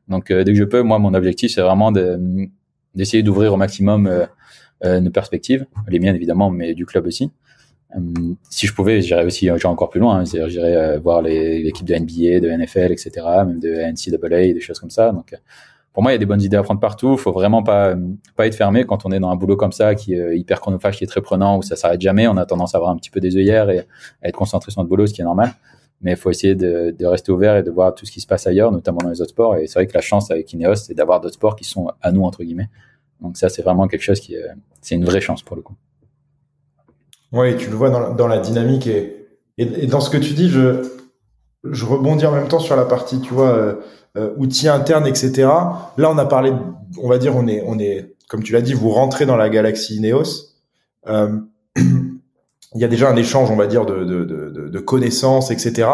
Speaker 3: Donc dès que je peux, moi, mon objectif, c'est vraiment d'essayer d'ouvrir au maximum euh, nos perspectives, les miennes évidemment, mais du club aussi. Euh, si je pouvais, j'irais aussi encore plus loin. Hein. J'irais euh, voir l'équipe de NBA, de NFL, etc., même de NCAA, des choses comme ça. Donc, pour moi, il y a des bonnes idées à prendre partout. Il faut vraiment pas pas être fermé quand on est dans un boulot comme ça, qui est hyper chronophage, qui est très prenant, où ça s'arrête jamais. On a tendance à avoir un petit peu des œillères et à être concentré sur notre boulot, ce qui est normal. Mais il faut essayer de, de, rester ouvert et de voir tout ce qui se passe ailleurs, notamment dans les autres sports. Et c'est vrai que la chance avec Ineos, c'est d'avoir d'autres sports qui sont à nous entre guillemets. Donc ça, c'est vraiment quelque chose qui, c'est une vraie chance pour le coup.
Speaker 2: Oui, tu le vois dans la, dynamique et, et, dans ce que tu dis, je, je rebondis en même temps sur la partie, tu vois, euh, euh, outils internes, etc. Là, on a parlé, on va dire, on est, on est, comme tu l'as dit, vous rentrez dans la galaxie Ineos. Euh, il y a déjà un échange, on va dire, de, de, de, de connaissances, etc.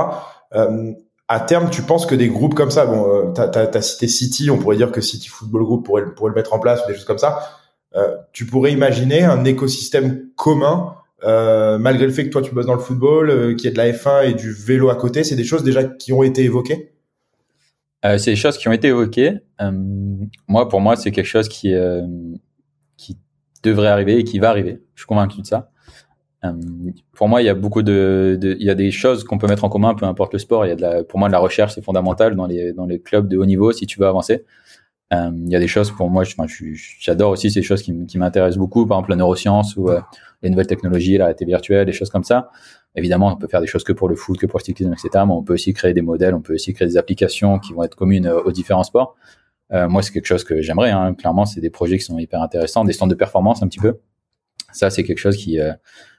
Speaker 2: Euh, à terme, tu penses que des groupes comme ça, bon, euh, tu as, cité City, on pourrait dire que City Football Group pourrait, pourrait le mettre en place ou des choses comme ça. Tu pourrais imaginer un écosystème commun, euh, malgré le fait que toi tu bosses dans le football, euh, qu'il y ait de la F1 et du vélo à côté. C'est des choses déjà qui ont été évoquées?
Speaker 3: Euh, c'est des choses qui ont été évoquées. Moi, pour moi, c'est quelque chose qui qui devrait arriver et qui va arriver. Je suis convaincu de ça. Pour moi, il y a beaucoup de, il y a des choses qu'on peut mettre en commun, peu importe le sport. Il y a pour moi, de la recherche, c'est fondamental dans les dans les clubs de haut niveau si tu veux avancer. Il y a des choses pour moi, j'adore aussi ces choses qui, qui m'intéressent beaucoup, par exemple la neuroscience ou les nouvelles technologies, la réalité virtuelle, des choses comme ça. Évidemment, on peut faire des choses que pour le foot, que pour le cyclisme, etc. Mais on peut aussi créer des modèles, on peut aussi créer des applications qui vont être communes aux différents sports. Euh, moi, c'est quelque chose que j'aimerais. Hein. Clairement, c'est des projets qui sont hyper intéressants, des stands de performance un petit peu. Ça, c'est quelque chose qui, euh,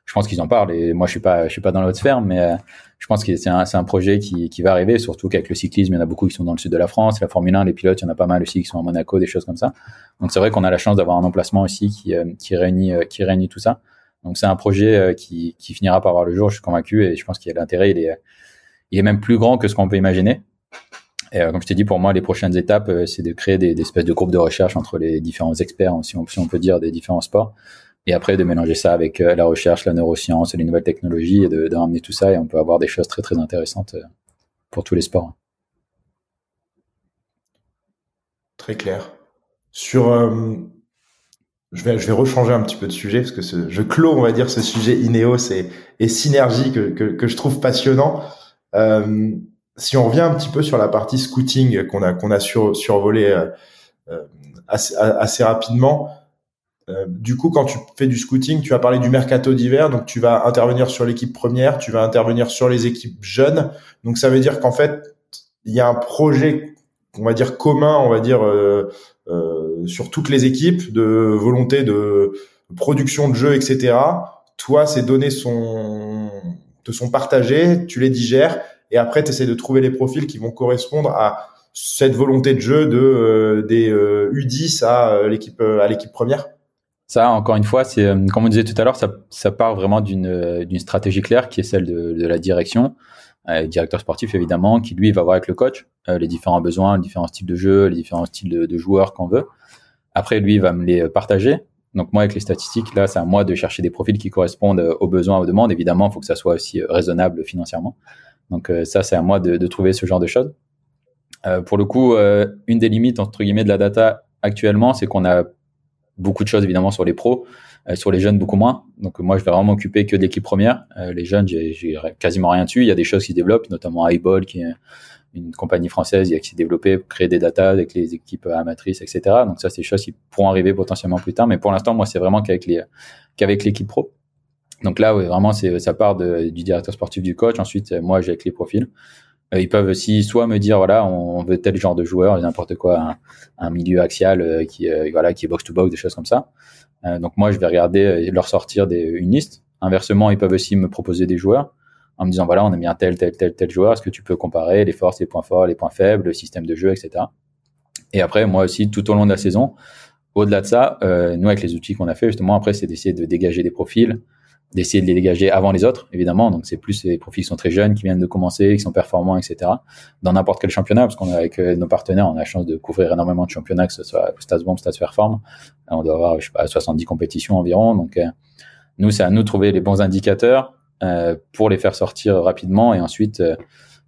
Speaker 3: je pense qu'ils en parlent. Et moi, je suis pas, je suis pas dans l'autre sphère, mais euh, je pense que c'est un, un projet qui, qui va arriver. Surtout qu'avec le cyclisme, il y en a beaucoup qui sont dans le sud de la France. La Formule 1, les pilotes, il y en a pas mal aussi qui sont à Monaco, des choses comme ça. Donc, c'est vrai qu'on a la chance d'avoir un emplacement aussi qui, euh, qui réunit, qui réunit tout ça. Donc, c'est un projet qui, qui finira par voir le jour. Je suis convaincu et je pense qu'il y a l'intérêt. Il est, il est même plus grand que ce qu'on peut imaginer. Et comme je t'ai dit, pour moi, les prochaines étapes, c'est de créer des, espèces de groupes de recherche entre les différents experts, si on, peut dire, des différents sports, et après de mélanger ça avec euh, la recherche, la neuroscience, les nouvelles technologies et de, ramener tout ça et on peut avoir des choses très très intéressantes euh, pour tous les sports.
Speaker 2: Très clair. Sur, euh, je vais je vais rechanger un petit peu de sujet parce que ce, je clôt on va dire ce sujet Ineos et, et synergie que, que, que je trouve passionnant. Euh, si on revient un petit peu sur la partie scouting qu'on a qu'on a sur, survolé euh, assez, assez rapidement, euh, du coup, quand tu fais du scouting, tu as parlé du mercato d'hiver, donc tu vas intervenir sur l'équipe première, tu vas intervenir sur les équipes jeunes. Donc ça veut dire qu'en fait, il y a un projet, on va dire commun, on va dire euh, euh, sur toutes les équipes de volonté de production de jeux, etc. Toi, ces données sont te sont partagées, tu les digères et après tu essaies de trouver les profils qui vont correspondre à cette volonté de jeu de des U10 à l'équipe à l'équipe première.
Speaker 3: Ça, encore une fois, c'est euh, comme on disait tout à l'heure, ça, ça part vraiment d'une euh, stratégie claire qui est celle de, de la direction, euh, directeur sportif évidemment, qui lui va voir avec le coach euh, les différents besoins, les différents styles de jeu, les différents styles de, joueurs qu'on veut. Après, lui va me les partager. Donc moi, avec les statistiques, là, c'est à moi de chercher des profils qui correspondent aux besoins, aux demandes. Évidemment, il faut que ça soit aussi raisonnable financièrement. Donc ça, c'est à moi de, trouver ce genre de choses. pour le coup, une des limites entre guillemets de la data actuellement, c'est qu'on a beaucoup de choses évidemment sur les pros, euh, sur les jeunes beaucoup moins. Donc moi je vais vraiment m'occuper que de l'équipe première. Euh, les jeunes j'ai quasiment rien dessus. Il y a des choses qui se développent, notamment Eyeball qui est une compagnie française qui s'est développée pour créer des data avec les équipes amatrices, etc. Donc ça c'est des choses qui pourront arriver potentiellement plus tard. Mais pour l'instant moi c'est vraiment qu'avec les qu'avec l'équipe pro. Donc là ouais, vraiment c'est ça part du directeur sportif du coach. Ensuite moi j'ai avec les profils. Euh, ils peuvent aussi soit me dire voilà on veut tel genre de joueur n'importe quoi un, milieu axial euh, qui euh, voilà qui box to box des choses comme ça donc moi je vais regarder leur sortir des, une liste. Inversement ils peuvent aussi me proposer des joueurs en me disant voilà on a bien tel tel tel tel joueur. Est-ce que tu peux comparer les forces les points forts les points faibles le système de jeu etc et après moi aussi tout au long de la saison au-delà de ça nous avec les outils qu'on a fait justement après c'est d'essayer de dégager des profils d'essayer de les dégager avant les autres, évidemment. Donc c'est plus les profils qui sont très jeunes, qui viennent de commencer, qui sont performants, etc. Dans n'importe quel championnat, parce qu'on avec nos partenaires, on a la chance de couvrir énormément de championnats, que ce soit Stats Bomb, Stats Perform. On doit avoir, je sais pas, 70 compétitions environ. Donc nous, c'est à nous de trouver les bons indicateurs pour les faire sortir rapidement et ensuite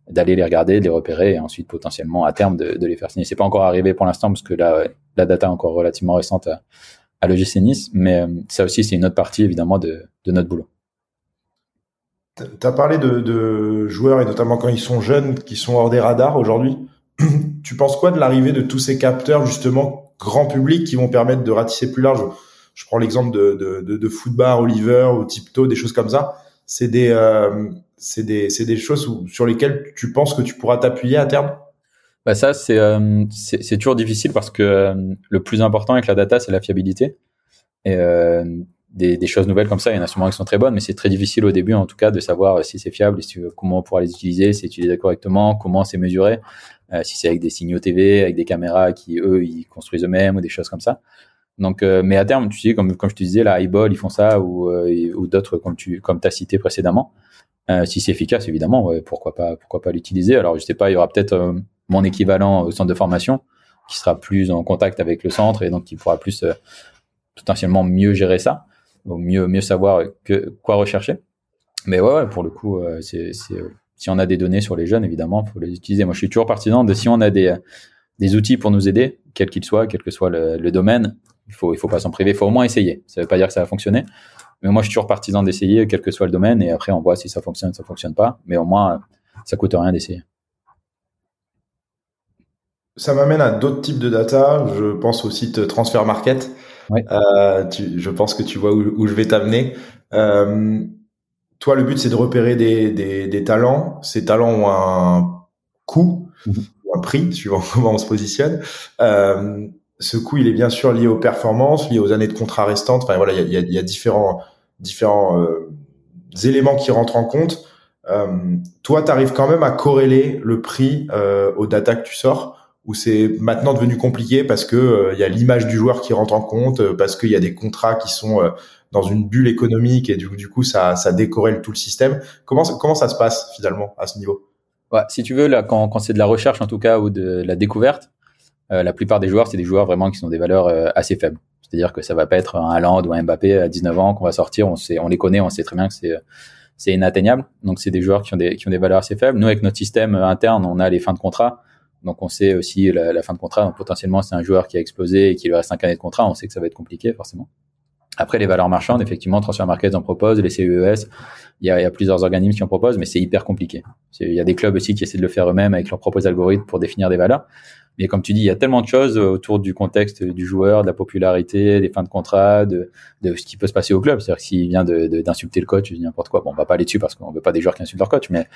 Speaker 3: d'aller les regarder, de les repérer et ensuite potentiellement à terme de, de les faire signer. C'est pas encore arrivé pour l'instant parce que la, la data est encore relativement récente à, à l'OGC Nice, mais euh, ça aussi c'est une autre partie évidemment de, notre boulot.
Speaker 2: Tu as parlé de, joueurs et notamment quand ils sont jeunes qui sont hors des radars aujourd'hui. tu penses quoi de l'arrivée de tous ces capteurs justement grand public qui vont permettre de ratisser plus large? Je prends l'exemple de, de, Footbar, Oliver ou Tipto, des choses comme ça. C'est des euh, des, des choses sur lesquelles tu penses que tu pourras t'appuyer à terme?
Speaker 3: Bah ça, c'est euh, toujours difficile parce que euh, le plus important avec la data, c'est la fiabilité. Et euh, des, des, choses nouvelles comme ça, il y en a sûrement qui sont très bonnes, mais c'est très difficile au début, en tout cas, de savoir si c'est fiable, si, comment on pourra les utiliser, si c'est utilisé correctement, comment c'est mesuré, euh, si c'est avec des signaux TV, avec des caméras qui, eux, ils construisent eux-mêmes ou des choses comme ça. Donc, euh, mais à terme, tu sais, comme, comme je te disais, la Eyeball, ils font ça ou, ou d'autres comme tu comme as cité précédemment. Euh, si c'est efficace, évidemment, ouais, pourquoi pas, pourquoi pas l'utiliser. Alors, je sais pas, il y aura peut-être euh, mon équivalent au centre de formation qui sera plus en contact avec le centre et donc qui pourra plus euh, potentiellement mieux gérer ça, donc mieux mieux savoir quoi rechercher. Mais ouais, pour le coup, c'est si on a des données sur les jeunes, évidemment, faut les utiliser. Moi, je suis toujours partisan de si on a des des outils pour nous aider, quels qu'ils soient, quel que soit le, le, domaine, il faut il faut pas s'en priver, il faut au moins essayer. Ça veut pas dire que ça va fonctionner, mais moi, je suis toujours partisan d'essayer, quel que soit le domaine, et après, on voit si ça fonctionne, ça fonctionne pas. Mais au moins, ça coûte rien d'essayer.
Speaker 2: Ça m'amène à d'autres types de data. Je pense au site Transfer Market. Euh, je pense que tu vois où, je vais t'amener. Euh, toi, le but, c'est de repérer des, talents. Ces talents ont un coût mhm. ou un prix, suivant comment on se positionne. Euh, ce coût, il est bien sûr lié aux performances, lié aux années de contrat restantes. Enfin voilà, il y a, y a, différents différents euh, éléments qui rentrent en compte. Euh, toi, tu arrives quand même à corréler le prix euh, aux data que tu sors, ou c'est maintenant devenu compliqué parce que il euh, y a l'image du joueur qui rentre en compte, euh, parce qu'il y a des contrats qui sont dans une bulle économique et du, du coup ça, ça décorrèle tout le système. Comment comment ça se passe finalement à ce niveau?
Speaker 3: Ouais, Si tu veux là, quand, quand c'est de la recherche en tout cas ou de la découverte, euh, la plupart des joueurs, c'est des joueurs vraiment qui sont des valeurs euh, assez faibles. C'est-à-dire que ça va pas être un Haaland ou un Mbappé à 19 ans qu'on va sortir. On sait, on les connaît, on sait très bien que c'est c'est inatteignable. Donc c'est des joueurs qui ont des qui ont des valeurs assez faibles. Nous avec notre système interne, on a les fins de contrat. Donc on sait aussi la, fin de contrat. Donc potentiellement c'est un joueur qui a explosé et qui lui reste 5 années de contrat. On sait que ça va être compliqué forcément. Après les valeurs marchandes, effectivement, Transfer Markets en propose, les CES, il y a, il y a plusieurs organismes qui en proposent, mais c'est hyper compliqué. Il y a des clubs aussi qui essaient de le faire eux-mêmes avec leurs propres algorithmes pour définir des valeurs. Mais comme tu dis, il y a tellement de choses autour du contexte du joueur, de la popularité, des fins de contrat, de, de ce qui peut se passer au club. C'est-à-dire que s'il vient d'insulter le coach, n'importe quoi, bon, on va pas aller dessus parce qu'on veut pas des joueurs qui insultent leur coach, mais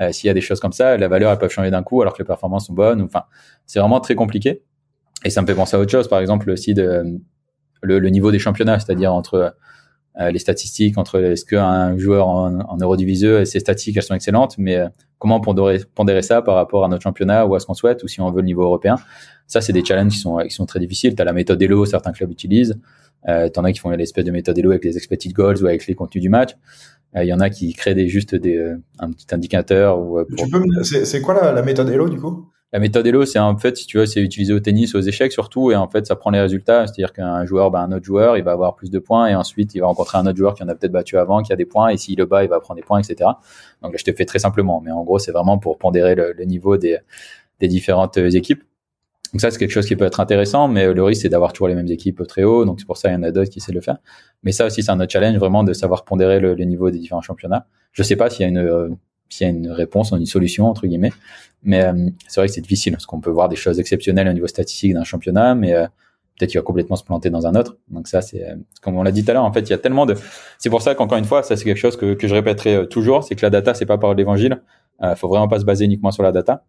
Speaker 3: euh, s'il y a des choses comme ça, la valeur, elle peut changer d'un coup alors que les performances sont bonnes. Enfin, c'est vraiment très compliqué. Et ça me fait penser à autre chose, par exemple aussi de, le, le niveau des championnats, c'est-à-dire entre les statistiques entre est-ce qu'un joueur en, en Eurodiviseux, ses statistiques, elles sont excellentes, mais euh, comment pondérer, pondérer ça par rapport à notre championnat ou à ce qu'on souhaite ou si on veut le niveau européen? Ça, c'est des challenges qui sont, qui sont très difficiles. Tu as la méthode Elo, certains clubs utilisent. Euh, T'en as qui font l'espèce de méthode Elo avec les expected goals ou avec les contenus du match. Euh, il y en a qui créent des, juste des, un petit indicateur. Ou,
Speaker 2: tu peux c'est, quoi la, la méthode Elo du coup?
Speaker 3: La méthode Elo, c'est en fait, si tu veux, c'est utilisé au tennis, aux échecs surtout, et en fait, ça prend les résultats. C'est-à-dire qu'un joueur, bah, un autre joueur, il va avoir plus de points, et ensuite, il va rencontrer un autre joueur qui en a peut-être battu avant, qui a des points, et s'il le bat, il va prendre des points, etc. Donc là, je te fais très simplement, mais en gros, c'est vraiment pour pondérer le, niveau des, des différentes équipes. Donc ça, c'est quelque chose qui peut être intéressant, mais le risque, c'est d'avoir toujours les mêmes équipes très haut. Donc c'est pour ça qu'il y en a d'autres qui essaient de le faire. Mais ça aussi, c'est un autre challenge, vraiment, de savoir pondérer le, niveau des différents championnats. Je sais pas s'il y a une s'il y a une réponse, une solution entre guillemets. Mais euh, c'est vrai que c'est difficile parce qu'on peut voir des choses exceptionnelles au niveau statistique d'un championnat, mais euh, peut-être qu'il va complètement se planter dans un autre. Donc ça, c'est euh, comme on l'a dit tout à l'heure. En fait, il y a tellement de. C'est pour ça qu'encore une fois, ça c'est quelque chose que, que je répéterai toujours, c'est que la data, c'est pas par l'évangile. Euh, faut vraiment pas se baser uniquement sur la data.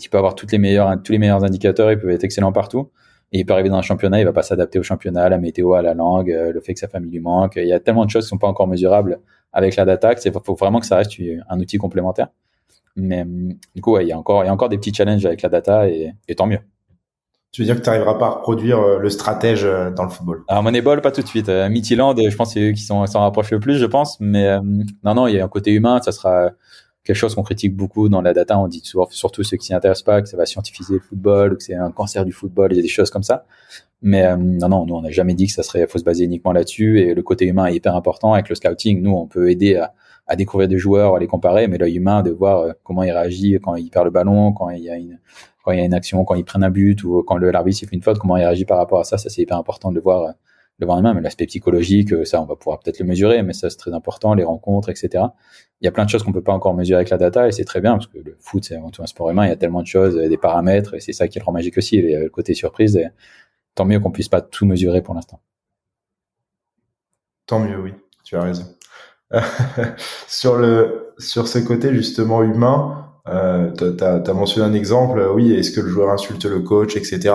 Speaker 3: Il peut avoir toutes les meilleures, tous les meilleurs indicateurs, il peut être excellent partout. Et il peut arriver dans un championnat, il va pas s'adapter au championnat, à la météo, à la langue, le fait que sa famille lui manque. Il y a tellement de choses qui sont pas encore mesurables avec la data, il faut vraiment que ça reste un outil complémentaire. Mais du coup, il y a encore, il y a encore des petits challenges avec la data et, tant mieux.
Speaker 2: tu veux dire que tu n'arriveras pas à reproduire euh, le stratège euh, dans le football?
Speaker 3: Alors Moneyball, pas tout de suite. Euh, Midtjylland, je pense c'est eux qui s'en rapprochent le plus, je pense. Mais non, non, il y a un côté humain. Ça sera quelque chose qu'on critique beaucoup dans la data. On dit souvent, surtout ceux qui s'y intéressent pas, que ça va scientifiser le football, ou que c'est un cancer du football, il y a des choses comme ça. Mais non, non, nous on n'a jamais dit que ça serait, faut se baser uniquement là-dessus. Et le côté humain est hyper important. Avec le scouting, nous on peut aider à, à découvrir des joueurs, à les comparer, mais l'œil humain de voir comment il réagit quand il perd le ballon, quand il y a une quand il y a une action, quand ils prennent un but ou quand le l'arbitre fait une faute, comment il réagit par rapport à ça. Ça, c'est hyper important de le voir, le voir en main. Mais l'aspect psychologique, ça, on va pouvoir peut-être le mesurer, mais ça, c'est très important, les rencontres, etc. Il y a plein de choses qu'on peut pas encore mesurer avec la data et c'est très bien parce que le foot, c'est avant tout un sport humain. Il y a tellement de choses, des paramètres et c'est ça qui le rend magique aussi. Le côté surprise, et tant mieux qu'on puisse pas tout mesurer pour l'instant.
Speaker 2: Tant mieux, oui. Tu as raison. sur le, sur ce côté justement humain, euh, tu as, mentionné un exemple, oui, est-ce que le joueur insulte le coach, etc.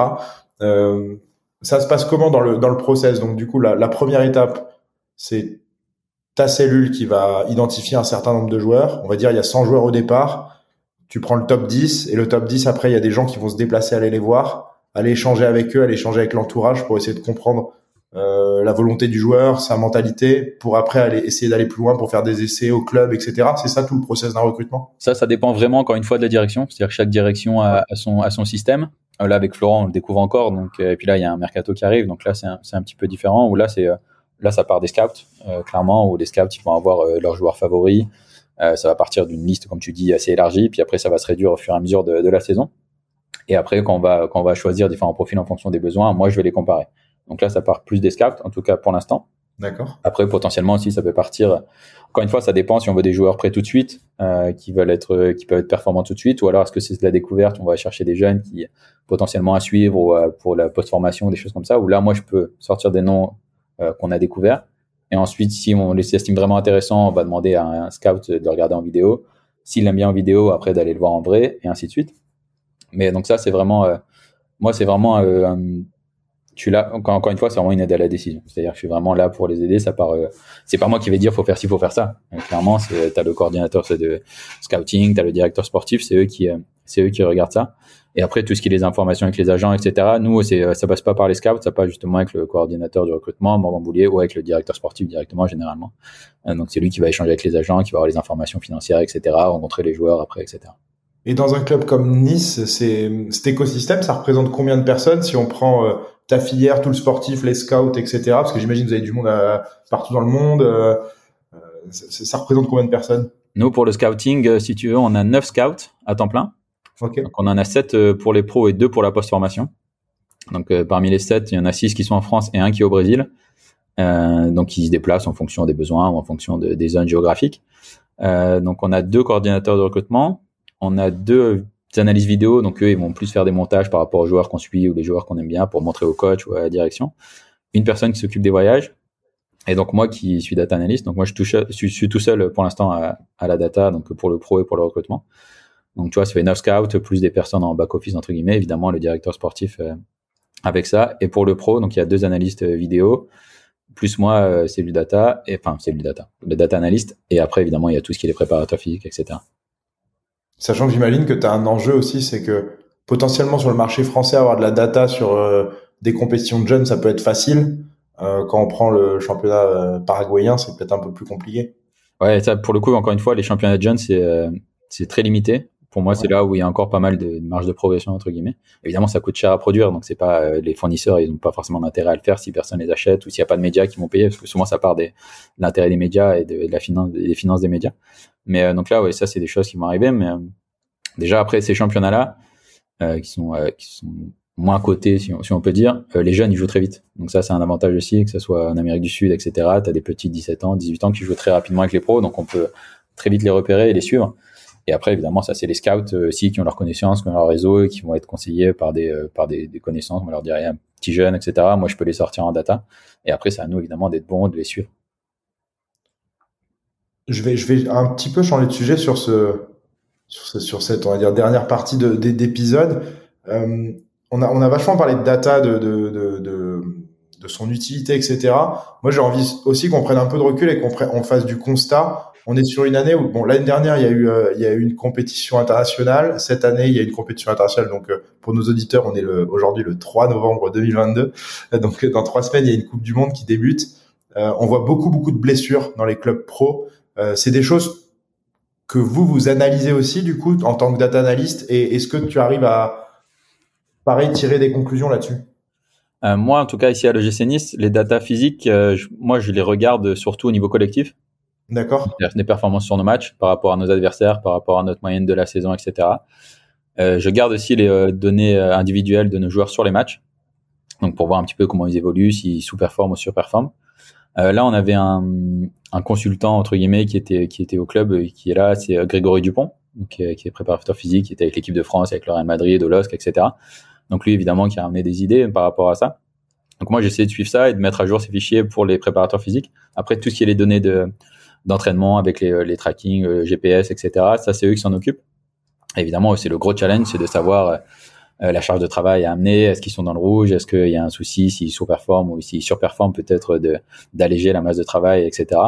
Speaker 2: Euh, ça se passe comment dans le, dans le process? Donc du coup, la, la première étape, c'est ta cellule qui va identifier un certain nombre de joueurs. On va dire il y a 100 joueurs au départ. Tu prends le top 10 et le top 10, après, il y a des gens qui vont se déplacer, aller les voir, aller échanger avec eux, aller échanger avec l'entourage pour essayer de comprendre euh, la volonté du joueur, sa mentalité, pour après aller essayer d'aller plus loin pour faire des essais au club, etc. C'est ça tout le process d'un recrutement
Speaker 3: Ça, ça dépend vraiment encore une fois de la direction. C'est-à-dire que chaque direction a, son, a son système. Euh, là, avec Florent, on le découvre encore. Donc, euh, et puis là, il y a un mercato qui arrive. Donc là, c'est un, un, petit peu différent. Où là, c'est là, ça part des scouts, clairement, où les scouts ils vont avoir leurs joueurs favoris. ça va partir d'une liste, comme tu dis, assez élargie. Puis après, ça va se réduire au fur et à mesure de, de la saison. Et après, quand on va quand on va choisir différents profils en fonction des besoins, moi, je vais les comparer. Donc là, ça part plus des scouts, en tout cas pour l'instant.
Speaker 2: D'accord.
Speaker 3: Après, potentiellement aussi, ça peut partir. Encore une fois, ça dépend si on veut des joueurs prêts tout de suite, euh, qui veulent être, euh, qui peuvent être performants tout de suite, ou alors est-ce que c'est de la découverte, on va chercher des jeunes qui potentiellement à suivre ou euh, pour la post-formation, des choses comme ça. Ou là, moi, je peux sortir des noms euh, qu'on a découverts. Et ensuite, si on les estime vraiment intéressants, on va demander à un scout de regarder en vidéo. S'il aime bien en vidéo, après d'aller le voir en vrai, et ainsi de suite. Mais donc ça, c'est vraiment, moi, c'est vraiment un tu l'as encore, une fois c'est vraiment une aide à la décision. C'est-à-dire que je suis vraiment là pour les aider ça part euh, c'est pas moi qui vais dire faut faire ci faut faire ça. Clairement c'est t'as le coordinateur de scouting t'as le directeur sportif c'est eux qui euh, c'est eux qui regardent ça. Et après tout ce qui est les informations avec les agents etc nous c'est euh, ça passe pas par les scouts ça passe justement avec le coordinateur du recrutement Morgan Boulier ou avec le directeur sportif directement généralement. Donc c'est lui qui va échanger avec les agents qui va avoir les informations financières etc rencontrer les joueurs après etc
Speaker 2: et dans un club comme Nice, cet écosystème, ça représente combien de personnes si on prend ta filière, tout le sportif, les scouts, etc. Parce que j'imagine que vous avez du monde partout dans le monde. Euh, euh, ça, représente combien de personnes?
Speaker 3: Nous, pour le scouting, euh, si tu veux, on a 9 scouts à temps plein.
Speaker 2: Okay.
Speaker 3: Donc, on en a 7 pour les pros et 2 pour la post-formation. Donc, parmi les 7, il y en a 6 qui sont en France et un qui est au Brésil. Euh, donc, ils se déplacent en fonction des besoins ou en fonction de, des zones géographiques. Euh, donc, on a deux coordinateurs de recrutement. On a deux analyses vidéo, donc eux, ils vont plus faire des montages par rapport aux joueurs qu'on suit ou les joueurs qu'on aime bien pour montrer au coach ou à la direction. Une personne qui s'occupe des voyages, et donc moi qui suis data analyst, donc moi je, suis tout seul pour l'instant à, la data, donc pour le pro et pour le recrutement. Donc tu vois, ça fait 9 scouts plus des personnes en back office entre guillemets, évidemment le directeur sportif euh, avec ça. Et pour le pro, donc il y a deux analystes euh, vidéo, plus moi euh, c'est du data, et enfin c'est du data, le data analyst. Et après évidemment il y a tout ce qui est les préparateurs physiques, etc.
Speaker 2: Sachant que j'imagine que tu as un enjeu aussi, c'est que potentiellement sur le marché français, avoir de la data sur euh, des compétitions de jeunes, ça peut être facile. Euh, quand on prend le championnat euh, paraguayen, c'est peut-être un peu plus compliqué.
Speaker 3: Ouais, ça, pour le coup, encore une fois, les championnats de jeunes, c'est très limité. Pour moi, c'est là où il y a encore pas mal de marge de progression entre guillemets. Évidemment, ça coûte cher à produire, donc c'est pas les fournisseurs, ils n'ont pas forcément d'intérêt à le faire si personne les achète ou s'il n'y a pas de médias qui vont payer, parce que souvent ça part des, de l'intérêt des médias et de, la finance, des finances des médias. Mais euh, donc là, ouais, ça c'est des choses qui vont arriver. Mais euh, déjà après ces championnats-là, euh, qui sont qui sont moins cotés, si on, si on peut dire, les jeunes ils jouent très vite. Donc ça c'est un avantage aussi, que ce soit en Amérique du Sud, etc. Tu as des petits 17 ans, 18 ans qui jouent très rapidement avec les pros, donc on peut très vite les repérer et les suivre. Et après, évidemment, ça, c'est les scouts aussi qui ont leur connaissance, qui ont leur réseau et qui vont être conseillés par des, par des, connaissances. On leur dire, un petit jeune, etc. Moi, je peux les sortir en data. Et après, c'est à nous, évidemment, d'être bons, de les suivre
Speaker 2: je vais, je vais un petit peu changer de sujet sur ce, sur, sur cette, on va dire, dernière partie d'épisode. Euh, on a, on a vachement parlé de data, de, de, de, de, de son utilité, etc. Moi, j'ai envie aussi qu'on prenne un peu de recul et qu'on on fasse du constat. on est sur une année où, bon, l'année dernière, il y a eu, il y a eu une compétition internationale. Cette année, il y a une compétition internationale. Donc, pour nos auditeurs, on est aujourd'hui le 3 novembre 2022. Donc, dans trois semaines, il y a une Coupe du Monde qui débute. on voit beaucoup, beaucoup de blessures dans les clubs pro. C'est des choses que vous, vous analysez aussi, du coup, en tant que data analyst. Et est-ce que tu arrives à, pareil, tirer des conclusions là-dessus?
Speaker 3: Euh, moi, en tout cas, ici à l'EGC Nice, les data physiques, euh, moi, je les regarde surtout au niveau collectif.
Speaker 2: D'accord.
Speaker 3: Des performances sur nos matchs par rapport à nos adversaires, par rapport à notre moyenne de la saison, etc. Euh, je garde aussi les euh, données euh, individuelles de nos joueurs sur les matchs, donc pour voir un petit peu comment ils évoluent, s'ils sous-performent ou surperforment. Euh, là, on avait un, un, consultant entre guillemets qui était qui était au club, qui est là, c'est Grégory Dupont, qui est, qui est préparateur physique, qui était avec l'équipe de France, avec le Real Madrid, de l'OSC, etc. Donc lui, évidemment, qui a amené des idées par rapport à ça. Donc moi, j'essaie de suivre ça et de mettre à jour ces fichiers pour les préparateurs physiques. Après, tout ce qui est les données de d'entraînement avec les, les tracking, le GPS, etc. Ça, c'est eux qui s'en occupent. Évidemment, c'est le gros challenge, c'est de savoir euh, la charge de travail à amener, est-ce qu'ils sont dans le rouge, est-ce qu'il y a un souci, s'ils sous-performent ou s'ils surperforment, peut-être d'alléger la masse de travail, etc.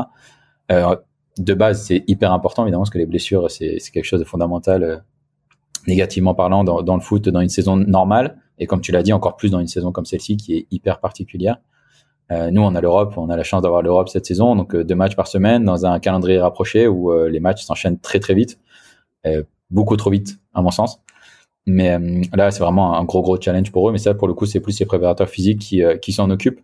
Speaker 3: Euh, de base, c'est hyper important, évidemment, parce que les blessures, c'est quelque chose de fondamental, euh, négativement parlant, dans, dans, le foot, dans une saison normale. Et comme tu l'as dit, encore plus dans une saison comme celle-ci qui est hyper particulière. Euh, nous, on a l'Europe, on a la chance d'avoir l'Europe cette saison, donc euh, deux matchs par semaine dans un calendrier rapproché où euh, les matchs s'enchaînent très très vite, beaucoup trop vite à mon sens. Mais là, c'est vraiment un gros gros challenge pour eux. Mais ça, pour le coup, c'est plus les préparateurs physiques qui, qui s'en occupent,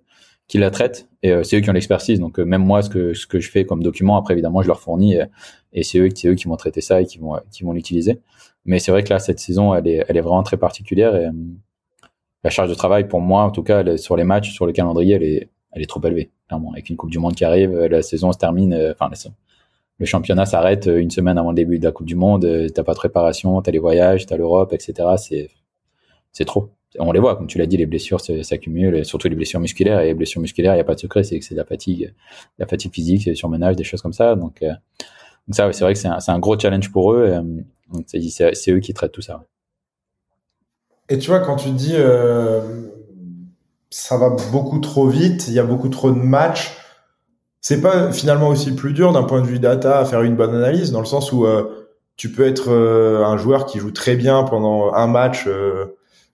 Speaker 3: qui la traitent, et c'est eux qui ont l'expertise. Donc même moi, ce que ce que je fais comme document, après évidemment, je leur fournis, et, c'est eux, eux qui vont traiter ça et qui vont qui vont l'utiliser. Mais c'est vrai que là, cette saison, elle est elle est vraiment très particulière et la charge de travail pour moi, en tout cas, sur les matchs, sur le calendrier, elle est, elle est trop élevée, clairement. Avec une Coupe du Monde qui arrive, la saison se termine, euh, enfin, le championnat s'arrête euh, une semaine avant le début de la Coupe du Monde. Euh, t'as pas de préparation, t'as les voyages, t'as l'Europe, etc. C'est, c'est trop. On les voit, comme tu l'as dit, les blessures s'accumulent, surtout les blessures musculaires. Et les blessures musculaires, il n'y a pas de secret, c'est que c'est de la fatigue, la fatigue physique, c'est surmenage, des choses comme ça. Donc, ça, c'est vrai que c'est un, gros challenge pour eux. c'est, eux qui traitent tout ça.
Speaker 2: Et tu vois, quand tu dis euh, ça va beaucoup trop vite, il y a beaucoup trop de matchs, c'est pas finalement aussi plus dur d'un point de vue data à faire une bonne analyse, dans le sens où euh, tu peux être euh, un joueur qui joue très bien pendant un match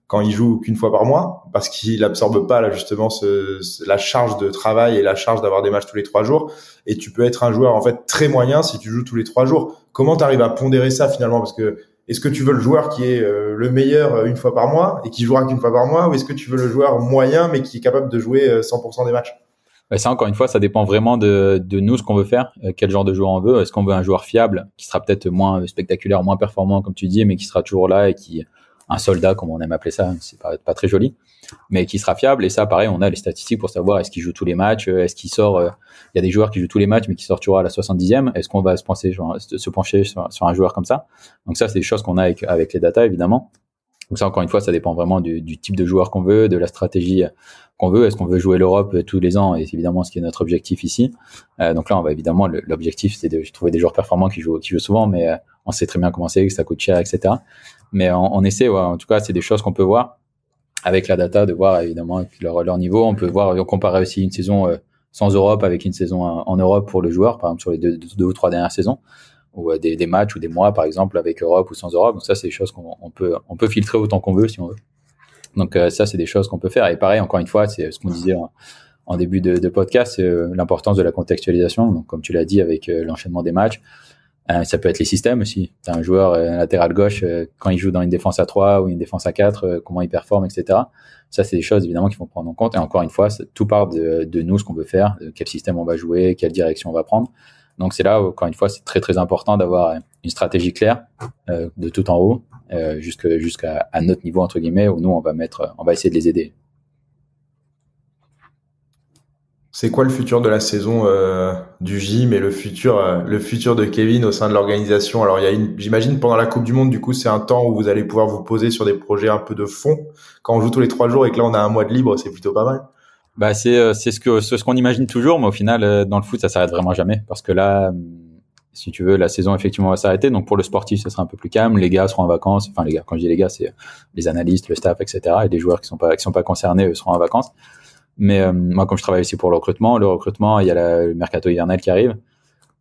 Speaker 2: quand il joue qu'une fois par mois, parce qu'il absorbe pas là justement ce, la charge de travail et la charge d'avoir des matchs tous les trois jours. Et tu peux être un joueur en fait très moyen si tu joues tous les trois jours. Comment tu arrives à pondérer ça finalement? Parce que est-ce que tu veux le joueur qui est euh, le meilleur euh, une fois par mois et qui jouera qu'une fois par mois ou est-ce que tu veux le joueur moyen mais qui est capable de jouer 100% euh, des matchs?
Speaker 3: Ça, encore une fois, ça dépend vraiment de, de nous, ce qu'on veut faire, quel genre de joueur on veut. Est-ce qu'on veut un joueur fiable, qui sera peut-être moins spectaculaire, moins performant, comme tu dis, mais qui sera toujours là et qui, un soldat, comme on aime appeler ça, c'est pas, pas très joli mais qui sera fiable. Et ça, pareil, on a les statistiques pour savoir est-ce qu'il joue tous les matchs, euh, est-ce qu'il sort. Euh, il y a des joueurs qui jouent tous les matchs, mais qui toujours à la 70e. Est-ce qu'on va se pencher, se pencher sur, un joueur comme ça? Donc ça, c'est des choses qu'on a avec, avec les data, évidemment. Donc ça, encore une fois, ça dépend vraiment du, type de joueur qu'on veut, de la stratégie qu'on veut. Est-ce qu'on veut jouer l'Europe euh, tous les ans? Et c'est évidemment ce qui est notre objectif ici. Euh, donc là, on va évidemment, l'objectif, c'est de trouver des joueurs performants qui jouent, qui jouent souvent, mais on sait très bien comment c'est, que ça coûte cher, etc. Mais on, on essaie, ouais, en tout cas, c'est des choses qu'on peut voir avec la data, de voir évidemment leur, leur niveau. On peut voir, comparer aussi une saison euh, sans Europe avec une saison en Europe pour le joueur, par exemple sur les deux ou trois dernières saisons, ou euh, des, des, matchs ou des mois, par exemple, avec Europe ou sans Europe. Donc ça, c'est des choses qu'on peut, on peut filtrer autant qu'on veut si on veut. Donc euh, ça, c'est des choses qu'on peut faire. Et pareil, encore une fois, c'est ce qu'on disait en, début de, podcast, c'est l'importance de la contextualisation. Donc comme tu l'as dit avec l'enchaînement des matchs, euh, ça peut être les systèmes aussi. T'as un joueur euh, latéral gauche euh, quand il joue dans une défense à 3 ou une défense à 4, comment il performe, etc. Ça, c'est des choses évidemment qu'il faut prendre en compte. Et encore une fois, tout part de, de, nous, ce qu'on veut faire, quel système on va jouer, quelle direction on va prendre. Donc c'est là, encore une fois, c'est très très important d'avoir une stratégie claire de tout en haut jusqu'à notre niveau entre guillemets où nous on va mettre, on va essayer de les aider.
Speaker 2: C'est quoi le futur de la saison euh, du gym et le futur, euh, le futur de Kevin au sein de l'organisation? Alors, j'imagine pendant la Coupe du Monde, du coup, c'est un temps où vous allez pouvoir vous poser sur des projets un peu de fond. Quand on joue tous les trois jours et que là on a un mois de libre, c'est plutôt pas mal.
Speaker 3: Bah, c'est euh, c'est ce que ce qu'on imagine toujours, mais au final, dans le foot, ça s'arrête vraiment jamais parce que là, si tu veux, la saison effectivement va s'arrêter. Donc pour le sportif, ce sera un peu plus calme. Les gars seront en vacances. Enfin, les gars, quand je dis les gars, c'est les analystes, le staff, etc. Et les joueurs qui sont pas qui sont pas concernés eux, seront en vacances. Mais euh, moi, comme je travaille aussi pour le recrutement, le recrutement, il y a le mercato hivernal qui arrive.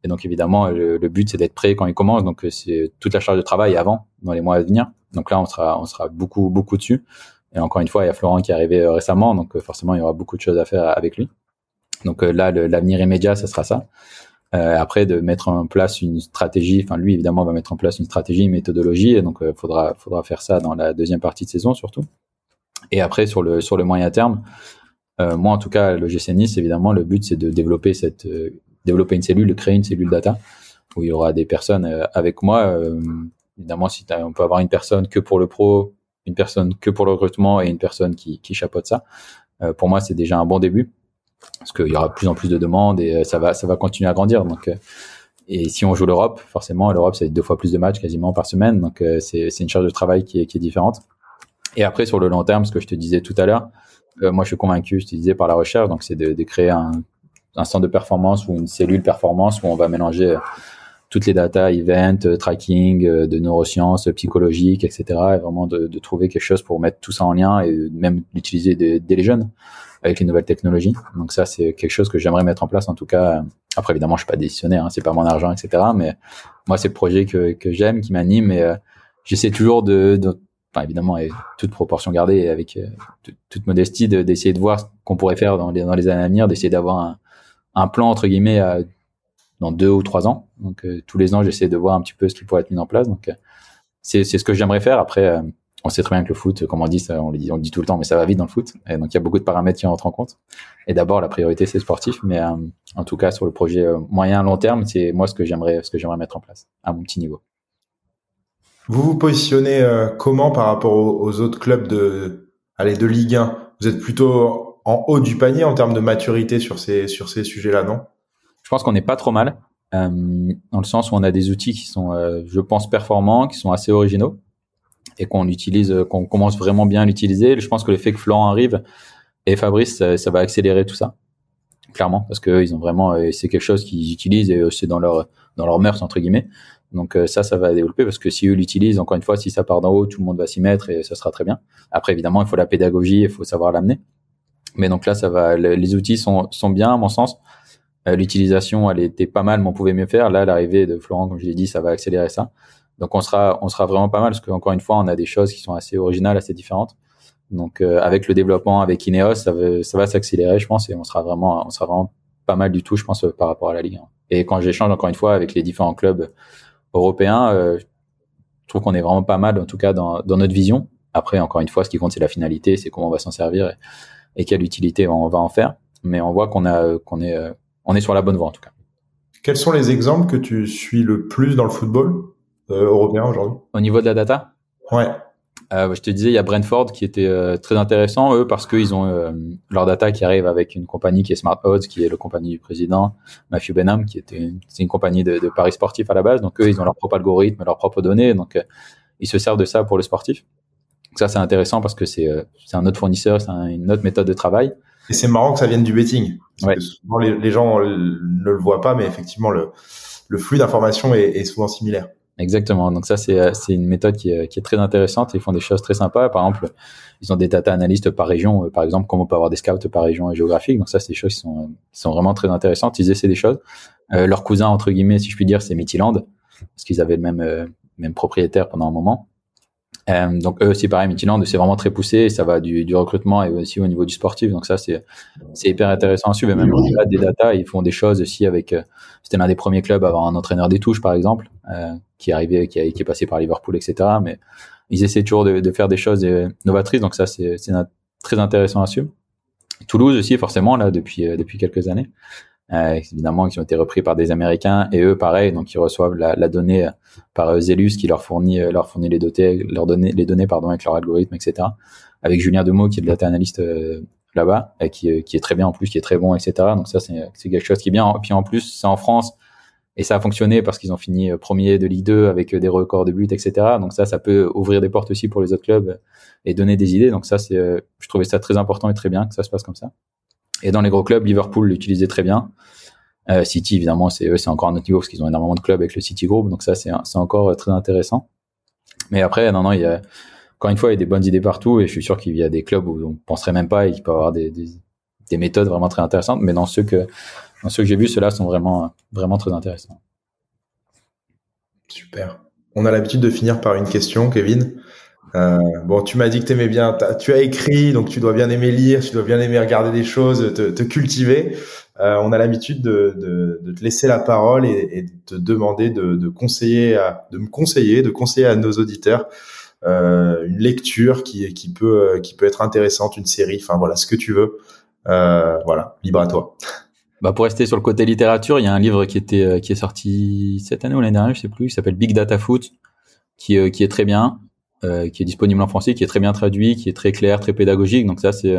Speaker 3: Et donc évidemment, le, but c'est d'être prêt quand il commence. Donc c'est toute la charge de travail avant, dans les mois à venir. Donc là, on sera, on sera beaucoup, beaucoup dessus. Et encore une fois, il y a Florent qui est arrivé récemment, donc forcément, il y aura beaucoup de choses à faire avec lui. Donc là, l'avenir immédiat, ce sera ça. Euh, après, de mettre en place une stratégie. Enfin, lui, évidemment, va mettre en place une stratégie, une méthodologie. Et donc, il faudra, faudra faire ça dans la deuxième partie de saison surtout. Et après, sur le, sur le moyen terme, euh, moi, en tout cas, le GC Nice, évidemment, le but, c'est de développer cette, euh, développer une cellule, de créer une cellule data où il y aura des personnes euh, avec moi. Euh, évidemment, si on peut avoir une personne que pour le pro, une personne que pour le recrutement et une personne qui, qui chapeaute ça. pour moi, c'est déjà un bon début parce qu'il y aura de plus en plus de demandes et ça va, ça va continuer à grandir. Donc, et si on joue l'Europe, forcément, l'Europe, c'est deux fois plus de matchs quasiment par semaine. Donc, c'est une charge de travail qui est, différente. Et après, sur le long terme, ce que je te disais tout à l'heure, euh, moi, je suis convaincu, je te disais, par la recherche. Donc, c'est de, créer un, un, centre de performance ou une cellule performance où on va mélanger euh, toutes les data, event, euh, tracking, de neurosciences, psychologiques, etc. Et vraiment de, de, trouver quelque chose pour mettre tout ça en lien et même l'utiliser dès les jeunes avec les nouvelles technologies. Donc ça, c'est quelque chose que j'aimerais mettre en place. En tout cas, après évidemment, je suis pas décisionnaire, hein, c'est pas mon argent, etc. Mais moi, c'est le projet que, que j'aime, qui m'anime et j'essaie toujours de, de, évidemment, et toute proportion gardée, avec euh, toute modestie, d'essayer de, voir ce qu'on pourrait faire dans les, dans les années à venir, d'essayer d'avoir un, un, plan entre guillemets dans deux ou trois ans. Donc euh, tous les ans, j'essaie de voir un petit peu ce qui pourrait être mis en place. Donc euh, c'est ce que j'aimerais faire. Après, on sait très bien que le foot, comme on dit, on le dit, on le dit tout le temps, mais ça va vite dans le foot. Et donc il y a beaucoup de paramètres qui entrent en compte. Et d'abord, la priorité c'est sportif, mais en tout cas sur le projet moyen long terme, c'est moi ce que j'aimerais ce que j'aimerais mettre en place à mon petit niveau.
Speaker 2: Vous vous positionnez euh, comment par rapport aux, autres clubs de, allez, de Ligue 1 Vous êtes plutôt en haut du panier en termes de maturité sur ces, sur ces sujets-là, non?
Speaker 3: Je pense qu'on n'est pas trop mal, euh, dans le sens où on a des outils qui sont, euh, je pense, performants, qui sont assez originaux et qu'on utilise, qu'on commence vraiment bien à l'utiliser. Je pense que le fait que Florent arrive et Fabrice, ça, va accélérer tout ça, clairement, parce qu'ils ont vraiment, c'est quelque chose qu'ils utilisent et c'est dans leur, dans leur mœurs entre guillemets. Donc euh, ça, ça va développer parce que si eux l'utilisent, encore une fois, si ça part d'en haut, tout le monde va s'y mettre et ça sera très bien. Après, évidemment, il faut la pédagogie, il faut savoir l'amener. Mais donc là, ça va. Les outils sont, sont bien, à mon sens. Euh, l'utilisation, elle était pas mal, mais on pouvait mieux faire. Là, l'arrivée de Florent, comme je l'ai dit, ça va accélérer ça. Donc on sera, on sera vraiment pas mal parce qu'encore une fois, on a des choses qui sont assez originales, assez différentes. Donc euh, avec le développement, avec Ineos, ça, va, s'accélérer, je pense, et on sera vraiment, on sera vraiment pas mal du tout, je pense, par rapport à la Ligue 1. Et quand j'échange encore une fois avec les différents clubs européen, euh, je trouve qu'on est vraiment pas mal, en tout cas dans, notre vision. Après, encore une fois, ce qui compte, c'est la finalité, c'est comment on va s'en servir et, quelle utilité on va en faire. Mais on voit qu'on a, qu'on est, euh, on est sur la bonne voie en tout cas.
Speaker 2: Quels sont les exemples que tu suis le plus dans le football euh, européen aujourd'hui?
Speaker 3: Au niveau de la data?
Speaker 2: Ouais.
Speaker 3: Euh, je te disais, il y a Brentford qui était euh, très intéressant, eux, parce qu'ils ont euh, leur data qui arrive avec une compagnie qui est Smart Odds, qui est le compagnie du président Matthew Benham, qui était c'est une compagnie de, de, paris sportifs à la base. Donc eux, ils ont leur propre algorithme, leurs propres données. Donc ils se servent de ça pour le sportif. Donc, ça, c'est intéressant parce que c'est c'est un autre fournisseur, c'est une autre méthode de travail.
Speaker 2: Et c'est marrant que ça vienne du betting. Parce que souvent, les, les, gens ne le voient pas, mais effectivement, le, le flux d'informations est, est souvent similaire.
Speaker 3: Exactement. Donc ça, c'est, c'est une méthode qui est, qui est, très intéressante. Ils font des choses très sympas. Par exemple, ils ont des data analystes par région. Euh, par exemple, comme on peut avoir des scouts par région géographique. Donc ça, c'est des choses qui sont, qui sont vraiment très intéressantes. Ils essaient des choses. Euh, leur cousin, entre guillemets, si je puis dire, c'est Mythiland. Parce qu'ils avaient le même, euh, même propriétaire pendant un moment. Euh, donc eux aussi pareil, Midtjylland, c'est vraiment très poussé, ça va du, du, recrutement et aussi au niveau du sportif. Donc ça c'est c'est hyper intéressant à suivre. Et même au-delà des data, ils font des choses aussi avec. Euh, c'était l'un des premiers clubs à avoir un entraîneur des touches par exemple, euh, qui est arrivé, qui, a, qui est passé par Liverpool, etc. Mais ils essaient toujours de, de faire des choses euh, novatrices. Donc ça c'est très intéressant à suivre. Toulouse aussi forcément là depuis depuis quelques années euh, évidemment qui ont été repris par des Américains. Et eux pareil donc ils reçoivent la, donnée par euh, Zelus qui leur fournit euh, leur fournit les données leur les données pardon avec leur algorithme etc avec Julien Demeaux qui est le data analyst euh, là-bas et qui, est très bien en plus qui est très bon etc donc ça c'est quelque chose qui est bien. Puis en plus c'est en France. Et ça a fonctionné parce qu'ils ont fini premier de Ligue 2 avec des records de buts etc donc ça ça peut ouvrir des portes aussi pour les autres clubs et donner des idées. Donc ça c'est je trouvais ça très important et très bien que ça se passe comme ça et dans les gros clubs, Liverpool l'utilisait très bien. Euh, City, évidemment, c'est eux, c'est encore un autre niveau parce qu'ils ont énormément de clubs avec le City Group, donc ça, c'est, encore euh, très intéressant. Mais après, non, non, il y a, encore une fois, il y a des bonnes idées partout et je suis sûr qu'il y a des clubs où on penserait même pas et qui peuvent avoir des, des, des méthodes vraiment très intéressantes. Mais dans ceux que, dans ceux que j'ai vus, ceux-là sont vraiment, vraiment très intéressants.
Speaker 2: Super. On a l'habitude de finir par une question, Kevin. Euh, bon, tu m'as dit que tu aimais bien, tu as écrit, donc tu dois bien aimer lire, tu dois bien aimer regarder des choses, te, cultiver. Euh, on a l'habitude de, te laisser la parole et, de te demander de, conseiller, de me conseiller, de conseiller à nos auditeurs euh, une lecture qui, peut être intéressante, une série, enfin voilà, ce que tu veux. Voilà, libre à toi.
Speaker 3: Bah pour rester sur le côté littérature, il y a un livre qui est sorti cette année ou l'année dernière, je sais plus, qui s'appelle Big Data Foot, qui est très bien, euh, qui est disponible en français, qui est très bien traduit, qui est très clair, très pédagogique. Donc ça c'est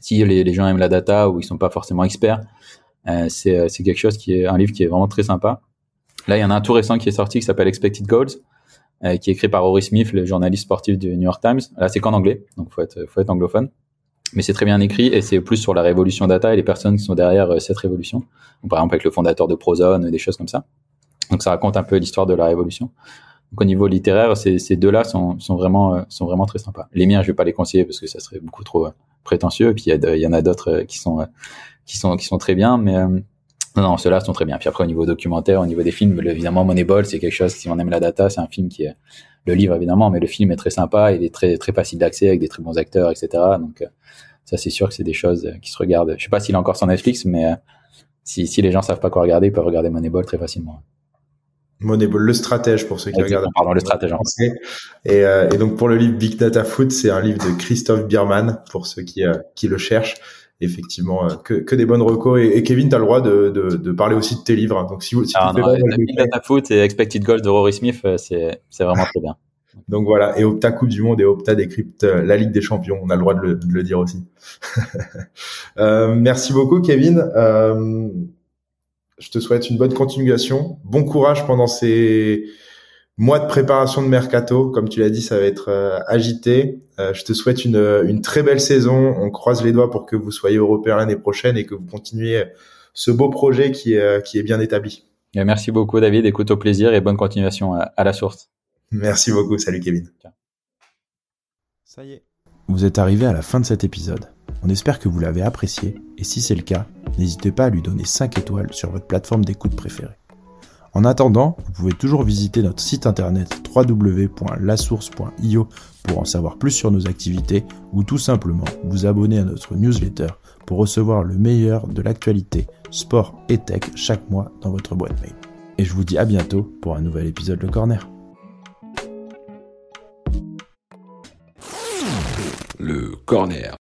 Speaker 3: si les, gens aiment la data ou ils sont pas forcément experts, c'est c'est quelque chose qui est un livre qui est vraiment très sympa. Là, il y en a un tout récent qui est sorti qui s'appelle Expected Goals, qui est écrit par Rory Smith, le journaliste sportif du New York Times. Là, c'est qu'en anglais, donc faut être faut être anglophone mais c'est très bien écrit et c'est plus sur la révolution data et les personnes qui sont derrière euh, cette révolution. Par exemple avec le fondateur de Prozone, des choses comme ça. Donc ça raconte un peu l'histoire de la révolution. Donc au niveau littéraire, ces, deux-là sont, sont vraiment euh, sont vraiment très sympas. Les miens, je vais pas les conseiller parce que ça serait beaucoup trop euh, prétentieux. Et puis il y, en a d'autres qui sont qui sont très bien, mais non, ceux-là sont très bien. Puis après au niveau documentaire, au niveau des films, évidemment Moneyball, c'est quelque chose. Si on aime la data, c'est un film qui est le livre évidemment, mais le film est très sympa, il est très très facile d'accès avec des très bons acteurs, etc. Donc ça, c'est sûr que c'est des choses euh, qui se regardent. Je sais pas s'il est encore sur Netflix, mais euh, si, si les gens savent pas quoi regarder, ils peuvent regarder Moneyball très facilement.
Speaker 2: Moneyball, le stratège pour ceux qui regardent.
Speaker 3: Pardon, le stratège. En
Speaker 2: français. Et, euh, et, donc pour le livre Big Data Food, c'est un livre de Christophe Biermann pour ceux qui, euh, qui le cherchent. Effectivement, que, que des bonnes recos. Et, et Kevin, tu as le droit de, de, de, parler aussi de tes livres. Donc si, si
Speaker 3: ah, non, Big Data Food et Expected Goals de Rory Smith, c'est vraiment très bien.
Speaker 2: Donc voilà, et Opta Coupe du Monde et Opta décrypte euh, la Ligue des Champions. On a le droit de le, de le dire aussi. euh, merci beaucoup, Kevin. Euh, je te souhaite une bonne continuation. Bon courage pendant ces mois de préparation de mercato. Comme tu l'as dit, ça va être euh, agité. Euh, je te souhaite une, une très belle saison. On croise les doigts pour que vous soyez européen l'année prochaine et que vous continuiez ce beau projet qui est, qui est bien établi.
Speaker 3: merci beaucoup, David. Écoute au plaisir et bonne continuation à la source.
Speaker 2: Merci beaucoup. Salut Kevin.
Speaker 1: Ça y est. Vous êtes arrivé à la fin de cet épisode. On espère que vous l'avez apprécié et si c'est le cas, n'hésitez pas à lui donner 5 étoiles sur votre plateforme d'écoute préférée. En attendant, vous pouvez toujours visiter notre site internet www.lasource.io pour en savoir plus sur nos activités ou tout simplement vous abonner à notre newsletter pour recevoir le meilleur de l'actualité sport et tech chaque mois dans votre boîte mail. Et je vous dis à bientôt pour un nouvel épisode Le Corner.
Speaker 4: Le corner.